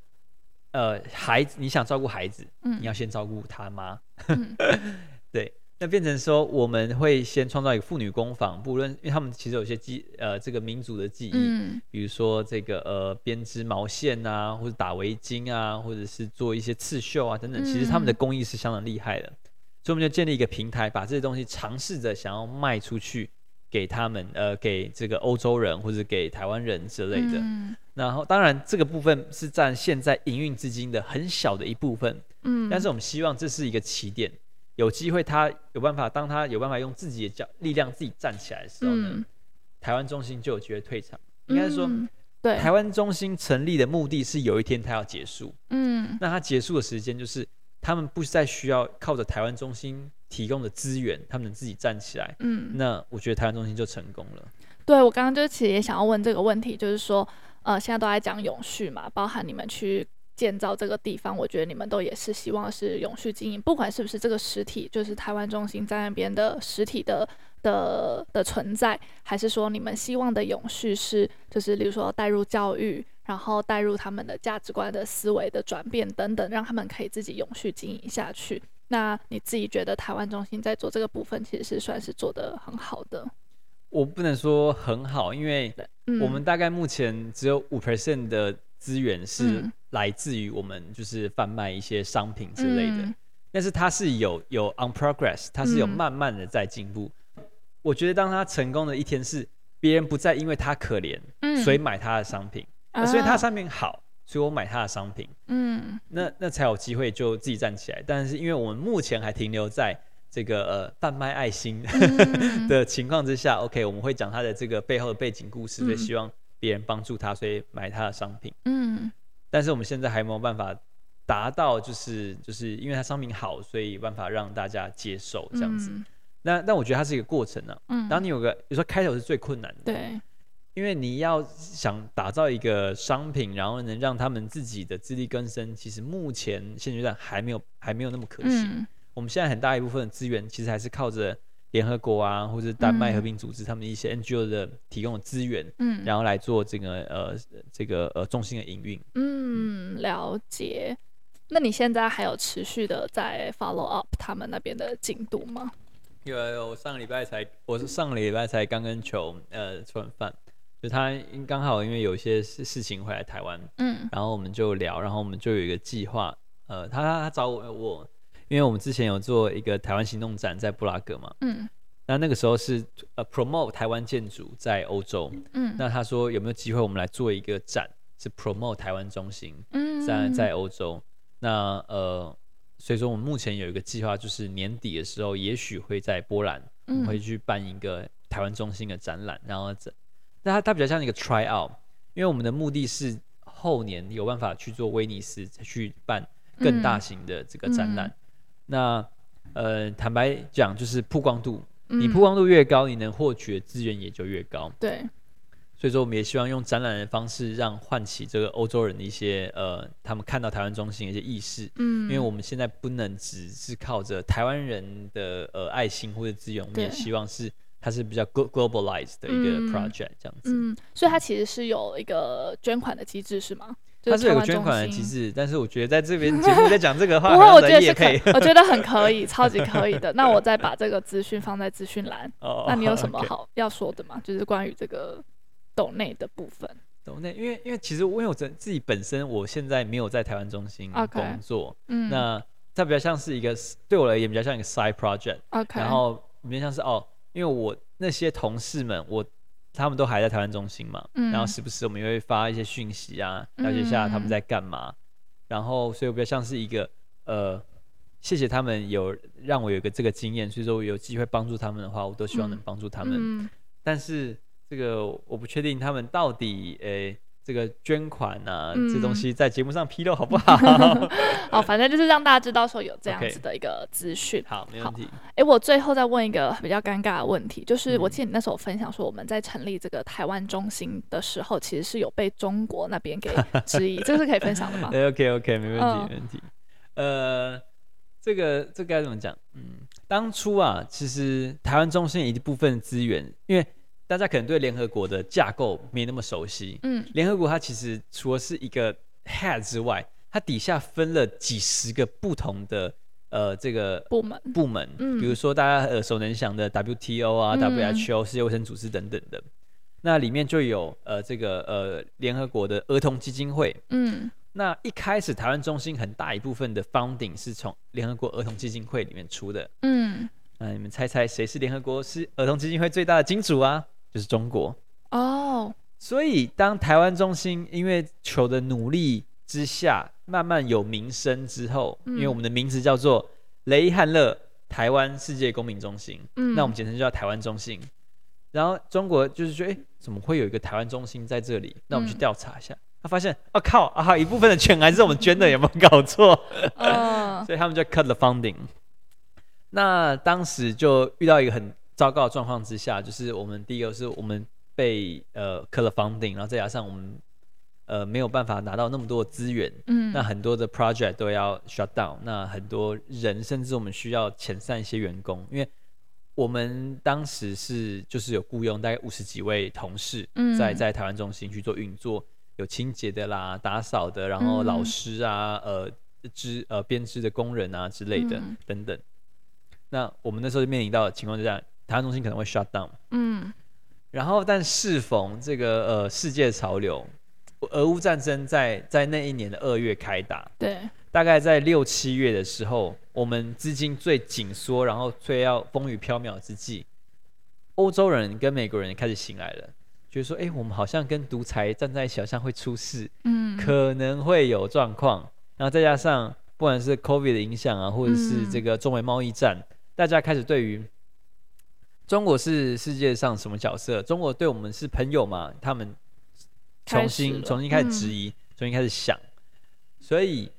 呃孩子你想照顾孩子，嗯，你要先照顾他妈。嗯 <laughs> 对，那变成说我们会先创造一个妇女工坊，不论因为他们其实有些记呃这个民族的记忆，嗯，比如说这个呃编织毛线啊，或者打围巾啊，或者是做一些刺绣啊等等，其实他们的工艺是相当厉害的，嗯，所以我们就建立一个平台，把这些东西尝试着想要卖出去给他们，呃，给这个欧洲人或者给台湾人之类的。嗯，然后当然这个部分是占现在营运资金的很小的一部分，嗯，但是我们希望这是一个起点。有机会，他有办法，当他有办法用自己的脚力量自己站起来的时候呢，嗯、台湾中心就有机会退场。应该是说，嗯、对，台湾中心成立的目的是有一天他要结束。嗯，那他结束的时间就是他们不再需要靠着台湾中心提供的资源，他们能自己站起来。嗯，那我觉得台湾中心就成功了。对，我刚刚就其实也想要问这个问题，就是说，呃，现在都在讲永续嘛，包含你们去。建造这个地方，我觉得你们都也是希望是永续经营，不管是不是这个实体，就是台湾中心在那边的实体的的的存在，还是说你们希望的永续是，就是例如说带入教育，然后带入他们的价值观的思维的转变等等，让他们可以自己永续经营下去。那你自己觉得台湾中心在做这个部分，其实是算是做得很好的？我不能说很好，因为我们大概目前只有五 percent 的。资源是来自于我们就是贩卖一些商品之类的，嗯、但是它是有有 on progress，它是有慢慢的在进步。嗯、我觉得当他成功的一天是别人不再因为他可怜，嗯、所以买他的商品，嗯、所以他商品好，所以我买他的商品，嗯，那那才有机会就自己站起来。但是因为我们目前还停留在这个呃贩卖爱心、嗯、<laughs> 的情况之下，OK，我们会讲他的这个背后的背景故事，所以希望。别人帮助他，所以买他的商品。嗯，但是我们现在还没有办法达到，就是就是因为他商品好，所以有办法让大家接受这样子。嗯、那但我觉得它是一个过程呢、啊。嗯，当你有个，比如说开头是最困难的。对，因为你要想打造一个商品，然后能让他们自己的自力更生，其实目前现阶段还没有还没有那么可行。嗯、我们现在很大一部分的资源其实还是靠着。联合国啊，或者丹麦和平组织，他们一些 NGO 的提供的资源，嗯，然后来做这个呃这个呃重心的营运。嗯，了解。那你现在还有持续的在 follow up 他们那边的进度吗？有有，我上个礼拜才，我是上个礼拜才刚跟球呃吃完饭，就他刚好因为有一些事事情回来台湾，嗯，然后我们就聊，然后我们就有一个计划，呃，他他找我我。因为我们之前有做一个台湾行动展在布拉格嘛，嗯，那那个时候是呃 promote 台湾建筑在欧洲，嗯，那他说有没有机会我们来做一个展，是 promote 台湾中心，嗯，在在欧洲，那呃，所以说我们目前有一个计划，就是年底的时候，也许会在波兰，我们会去办一个台湾中心的展览，然后这，那它它比较像一个 try out，因为我们的目的是后年有办法去做威尼斯去办更大型的这个展览。那，呃，坦白讲，就是曝光度，嗯、你曝光度越高，你能获取的资源也就越高。对，所以说我们也希望用展览的方式，让唤起这个欧洲人的一些呃，他们看到台湾中心的一些意识。嗯，因为我们现在不能只是靠着台湾人的呃爱心或者资源，我们也希望是它是比较 globalized 的一个 project 这样子。嗯，所以它其实是有一个捐款的机制，是吗？它是有个捐款的机制，但是我觉得在这边节目在讲这个话，<laughs> 不过我觉得是可以，我觉得很可以，<laughs> 超级可以的。那我再把这个资讯放在资讯栏。哦，那你有什么好要说的吗？就是关于这个抖内的部分。抖内，因为因为其实因为我自自己本身，我现在没有在台湾中心工作，嗯，那它比较像是一个对我而言比较像一个 side project。OK，然后比较像是哦，因为我那些同事们，我他们都还在台湾中心嘛，嗯，然后时不时我们也会发一些讯息啊，了解一下他们在干嘛，嗯，然后所以我比较像是一个呃，谢谢他们有让我有个这个经验，所以说我有机会帮助他们的话，我都希望能帮助他们，嗯，但是这个我不确定他们到底诶。欸这个捐款啊，嗯、这东西在节目上披露好不好？<laughs> 哦，反正就是让大家知道说有这样子的一个资讯。Okay. 好，没问题。哎，我最后再问一个比较尴尬的问题，就是我记得你那时候分享说，我们在成立这个台湾中心的时候，其实是有被中国那边给质疑，<laughs> 这是可以分享的吗？<laughs> OK OK，没问题，哦、没问题。呃，这个这个该怎么讲？嗯，当初啊，其实台湾中心一部分资源，因为大家可能对联合国的架构没那么熟悉。嗯，联合国它其实除了是一个 head 之外，它底下分了几十个不同的呃这个部门部门。嗯，比如说大家耳熟能详的 WTO 啊、嗯、WHO 世界卫生组织等等的。那里面就有呃这个呃联合国的儿童基金会。嗯，那一开始台湾中心很大一部分的 funding 是从联合国儿童基金会里面出的。嗯，那你们猜猜谁是联合国是儿童基金会最大的金主啊？就是中国哦，oh. 所以当台湾中心因为球的努力之下，慢慢有名声之后，嗯、因为我们的名字叫做雷汉乐台湾世界公民中心，嗯，那我们简称就叫台湾中心。然后中国就是说，哎、欸，怎么会有一个台湾中心在这里？那我们去调查一下，嗯、他发现，啊靠，啊一部分的钱还是我们捐的，有没有搞错？<laughs> 哦，<laughs> 所以他们就 cut the funding。那当时就遇到一个很。糟糕的状况之下，就是我们第一个是我们被呃 cut funding，然后再加上我们呃没有办法拿到那么多的资源，嗯，那很多的 project 都要 shut down，那很多人甚至我们需要遣散一些员工，因为我们当时是就是有雇佣大概五十几位同事在在台湾中心去做运作，有清洁的啦、打扫的，然后老师啊、呃织呃编织的工人啊之类的等等。那我们那时候就面临到的情况就这样。台湾中心可能会 shut down，嗯，然后但适逢这个呃世界潮流，俄乌战争在在那一年的二月开打，对，大概在六七月的时候，我们资金最紧缩，然后最要风雨飘渺之际，欧洲人跟美国人开始醒来了，就是说，哎，我们好像跟独裁站在一起，好像会出事，嗯，可能会有状况，然后再加上不管是 COVID 的影响啊，或者是这个中美贸易战，嗯、大家开始对于中国是世界上什么角色？中国对我们是朋友嘛？他们重新重新开始质疑，嗯、重新开始想。所以，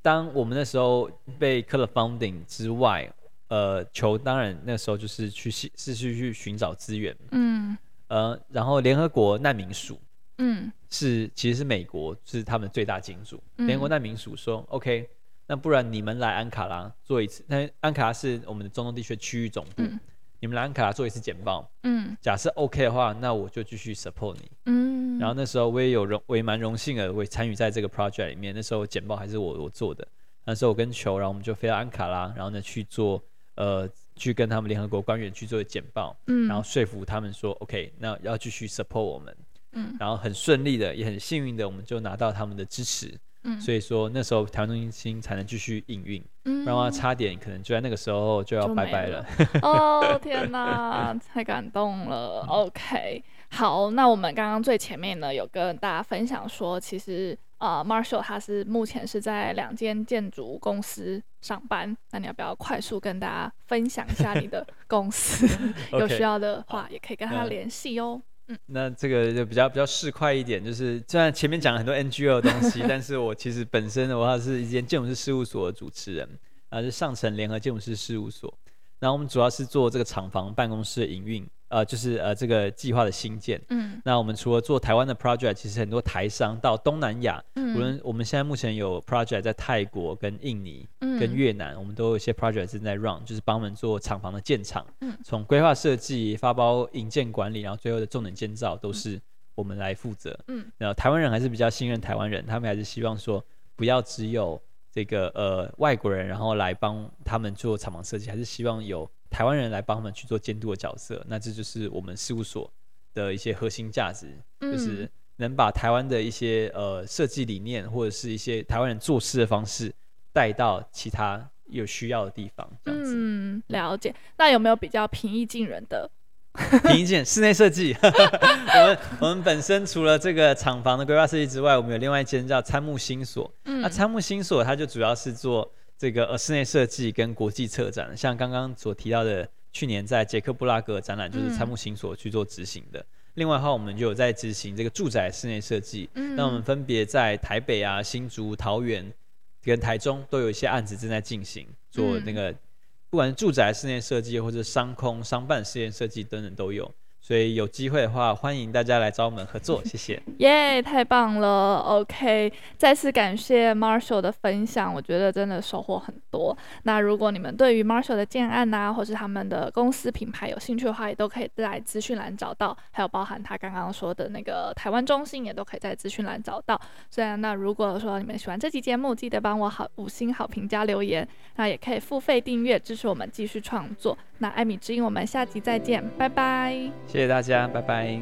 当我们那时候被 cut 了 funding 之外，呃，球当然那时候就是去是去去寻找资源。嗯。呃，然后联合国难民署，嗯，是其实是美国是他们最大金主。联、嗯、合国难民署说：“OK，那不然你们来安卡拉做一次。那安卡拉是我们的中东地区区域总部。嗯”你们来安卡拉做一次简报，嗯，假设 OK 的话，那我就继续 support 你，嗯，然后那时候我也有荣，我也蛮荣幸的，我也参与在这个 project 里面。那时候简报还是我我做的，那时候我跟球，然后我们就飞到安卡拉，然后呢去做，呃，去跟他们联合国官员去做简报，嗯，然后说服他们说 OK，那要继续 support 我们，嗯，然后很顺利的，也很幸运的，我们就拿到他们的支持。嗯、所以说那时候台湾中心才能继续营运，嗯，不然的话差点可能就在那个时候就要拜拜了。了 <laughs> <laughs> 哦天哪，太感动了。嗯、OK，好，那我们刚刚最前面呢有跟大家分享说，其实啊、呃、Marshall 他是目前是在两间建筑公司上班。那你要不要快速跟大家分享一下你的公司？<laughs> 有需要的话也可以跟他联系哦。嗯，那这个就比较比较市侩一点，就是虽然前面讲了很多 NGO 的东西，<laughs> 但是我其实本身的话是一间建筑师事务所的主持人，啊，是上城联合建筑师事务所，然后我们主要是做这个厂房办公室的营运。呃，就是呃，这个计划的新建。嗯，那我们除了做台湾的 project，其实很多台商到东南亚，嗯，无论我们现在目前有 project 在泰国、跟印尼、嗯、跟越南，我们都有一些 project 正在 run，就是帮我们做厂房的建厂。嗯，从规划设计、发包、营建管理，然后最后的重点建造都是我们来负责。嗯，然后台湾人还是比较信任台湾人，他们还是希望说不要只有这个呃外国人，然后来帮他们做厂房设计，还是希望有。台湾人来帮他们去做监督的角色，那这就是我们事务所的一些核心价值，嗯、就是能把台湾的一些呃设计理念或者是一些台湾人做事的方式带到其他有需要的地方。这样子。嗯，了解。那有没有比较平易近人的平易近室内设计。<laughs> 我们我们本身除了这个厂房的规划设计之外，我们有另外一间叫参木新所。嗯，那参木新所它就主要是做这个呃室内设计跟国际策展，像刚刚所提到的，去年在捷克布拉格展览就是参木行所去做执行的。嗯、另外的话，我们就有在执行这个住宅室内设计。嗯，那我们分别在台北啊、新竹、桃园跟台中都有一些案子正在进行，做那个。不管是住宅室内设计，或者商空、商办室内设计等等都有。所以有机会的话，欢迎大家来找我们合作，<laughs> 谢谢。耶，太棒了！OK，再次感谢 Marshall 的分享，我觉得真的收获很多。那如果你们对于 Marshall 的建案呐、啊，或是他们的公司品牌有兴趣的话，也都可以在资讯栏找到，还有包含他刚刚说的那个台湾中心，也都可以在资讯栏找到。虽然那如果说你们喜欢这期节目，记得帮我好五星好评加留言，那也可以付费订阅支持我们继续创作。那艾米之音，我们下集再见，拜拜。谢谢大家，拜拜。